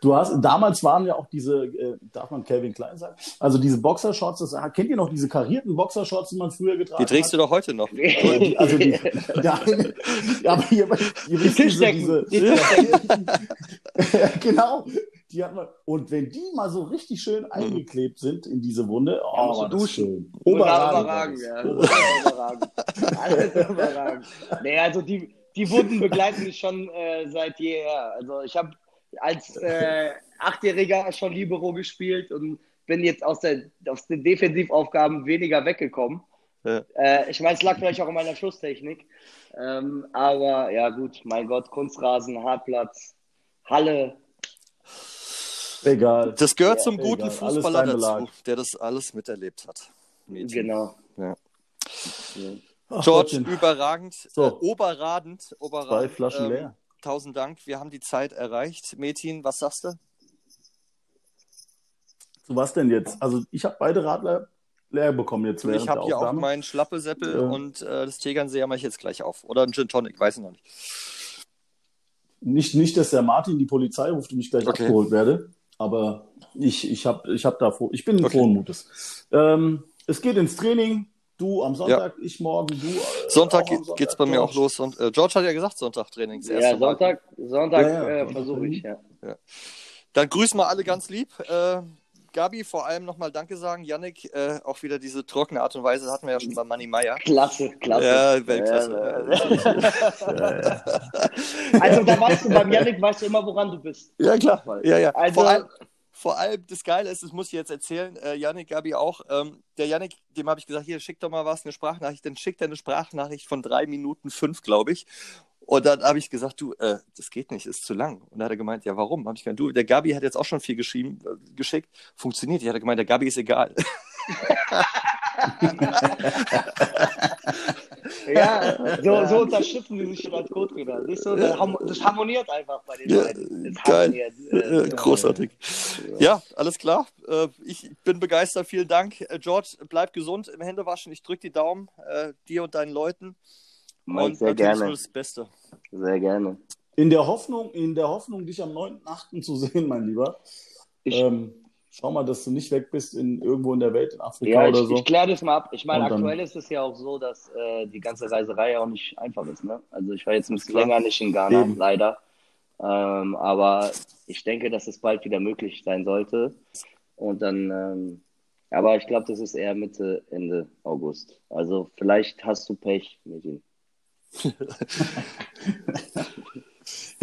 Du hast, damals waren ja auch diese, äh, darf man Calvin Klein sagen? Also diese Boxershorts, das, kennt ihr noch diese karierten Boxershorts, die man früher getragen Die trägst hat? du doch heute noch. Die, also die, (laughs) ja, ja, aber wisst ihr, so Tischdecken. diese, Die Tischdecken. (laughs) genau, die hat man, und wenn die mal so richtig schön eingeklebt sind in diese Wunde, oh, war das duschen. schön. Überragend, Oberragend. ja. Oberragend. Überragend. Alles überragend. Nee, also die, die Wunden begleiten mich schon äh, seit jeher. Also ich habe als äh, Achtjähriger schon Libero gespielt und bin jetzt aus, der, aus den Defensivaufgaben weniger weggekommen. Ja. Äh, ich meine, es lag vielleicht auch in meiner Schusstechnik. Ähm, aber ja gut, mein Gott, Kunstrasen, Hartplatz, Halle. Egal. Das gehört Ja, zum guten egal. Fußballer dazu, der das alles miterlebt hat. Mädchen. Genau. Ja. Ach, George, Gottchen. überragend, So. äh, oberradend, oberradend. Zwei Flaschen Ähm, leer. Tausend Dank, wir haben die Zeit erreicht. Metin, was sagst du? So was denn jetzt? Also ich habe beide Radler leer bekommen jetzt während ich habe hier auch meinen Schlappesäppel Ja. und äh, das Tegernseher mache ich jetzt gleich auf. Oder einen Gin Tonic, weiß ich noch nicht. Nicht, nicht, dass der Martin die Polizei ruft und ich gleich Okay. abgeholt werde, aber ich, ich, hab, ich, hab da froh, ich bin Okay. frohen Mutes. Ähm, es geht ins Training. Du am Sonntag, ich morgen, du. Äh, Sonntag geht, geht's bei mir auch George. los. Und, äh, George hat ja gesagt, Sonntag-Training. das Ja, erste Mal. Sonntag, Sonntag Ja, ja, äh, Sonntag. versuche ich, ja. Dann grüßen wir alle ganz lieb. Äh, Gabi, vor allem nochmal Danke sagen. Yannick, äh, auch wieder diese trockene Art und Weise hatten wir ja schon bei Manny Meyer. Klasse, klasse. Ja, Weltklasse. Ja, (laughs) Also da weißt du, beim Yannick weißt du immer, woran du bist. Ja, klar. Ja, ja. Also- vor, allem, vor allem, das Geile ist, das muss ich jetzt erzählen, äh, Yannick, Gabi auch. Ähm, der Yannick, dem habe ich gesagt, hier, schick doch mal was, eine Sprachnachricht. Dann schickt er eine Sprachnachricht von drei Minuten fünf, glaube ich. Und dann habe ich gesagt, du, äh, das geht nicht, ist zu lang. Und dann hat er gemeint, ja, warum? Habe ich gesagt, du, der Gabi hat jetzt auch schon viel geschrieben, äh, geschickt, funktioniert. Ich hatte gemeint, der Gabi ist egal. (laughs) (laughs) Ja, (laughs) so, so unterstützen die sich schon als Co-Trainer. Siehst du, das das harmoniert einfach bei den Ja, beiden. Geil. harmoniert. Äh, großartig. Ja, alles klar. Äh, ich bin begeistert. Vielen Dank. Äh, George, bleib gesund im Händewaschen. Ich drücke die Daumen äh, dir und deinen Leuten. Mike, und sehr gerne. das Beste. Sehr gerne. In der Hoffnung, in der Hoffnung, dich am 9.8. zu sehen, mein Lieber. Ich, Ähm, schau mal, dass du nicht weg bist in irgendwo in der Welt, in Afrika ja, oder ich, so. ich kläre das mal ab. Ich meine, aktuell ist es ja auch so, dass äh, die ganze Reiserei auch nicht einfach ist. Ne? Also ich war jetzt ein bisschen länger nicht in Ghana, Eben. leider. Ähm, aber ich denke, dass es bald wieder möglich sein sollte. Und dann, ähm, aber ich glaube, das ist eher Mitte, Ende August. Also vielleicht hast du Pech mit ihm. (laughs) (laughs)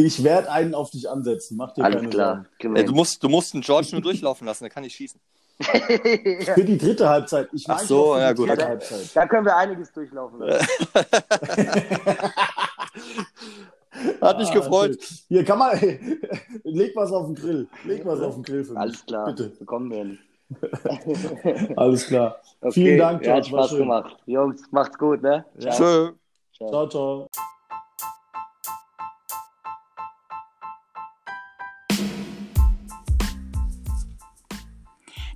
Ich werde einen auf dich ansetzen. Mach dir Alles keine klar. Wir du, musst, du musst den George nur durchlaufen lassen, der kann nicht schießen. Sorgen. (laughs) Für die dritte Halbzeit. Ich Ach so, ja, die gut. dritte Ja, Halbzeit. Da können wir einiges durchlaufen. lassen. (laughs) Hat mich Ah, gefreut. schön. Hier kann man. (laughs) Leg was auf den Grill. Leg was auf den Grill für mich. Alles klar. Bitte. Bekommen wir hin. Alles klar. Okay. Vielen Dank, Ja, hat George. War Spaß schön. gemacht. Jungs, macht's gut, ne? Ja. Tschö. Ciao, ciao.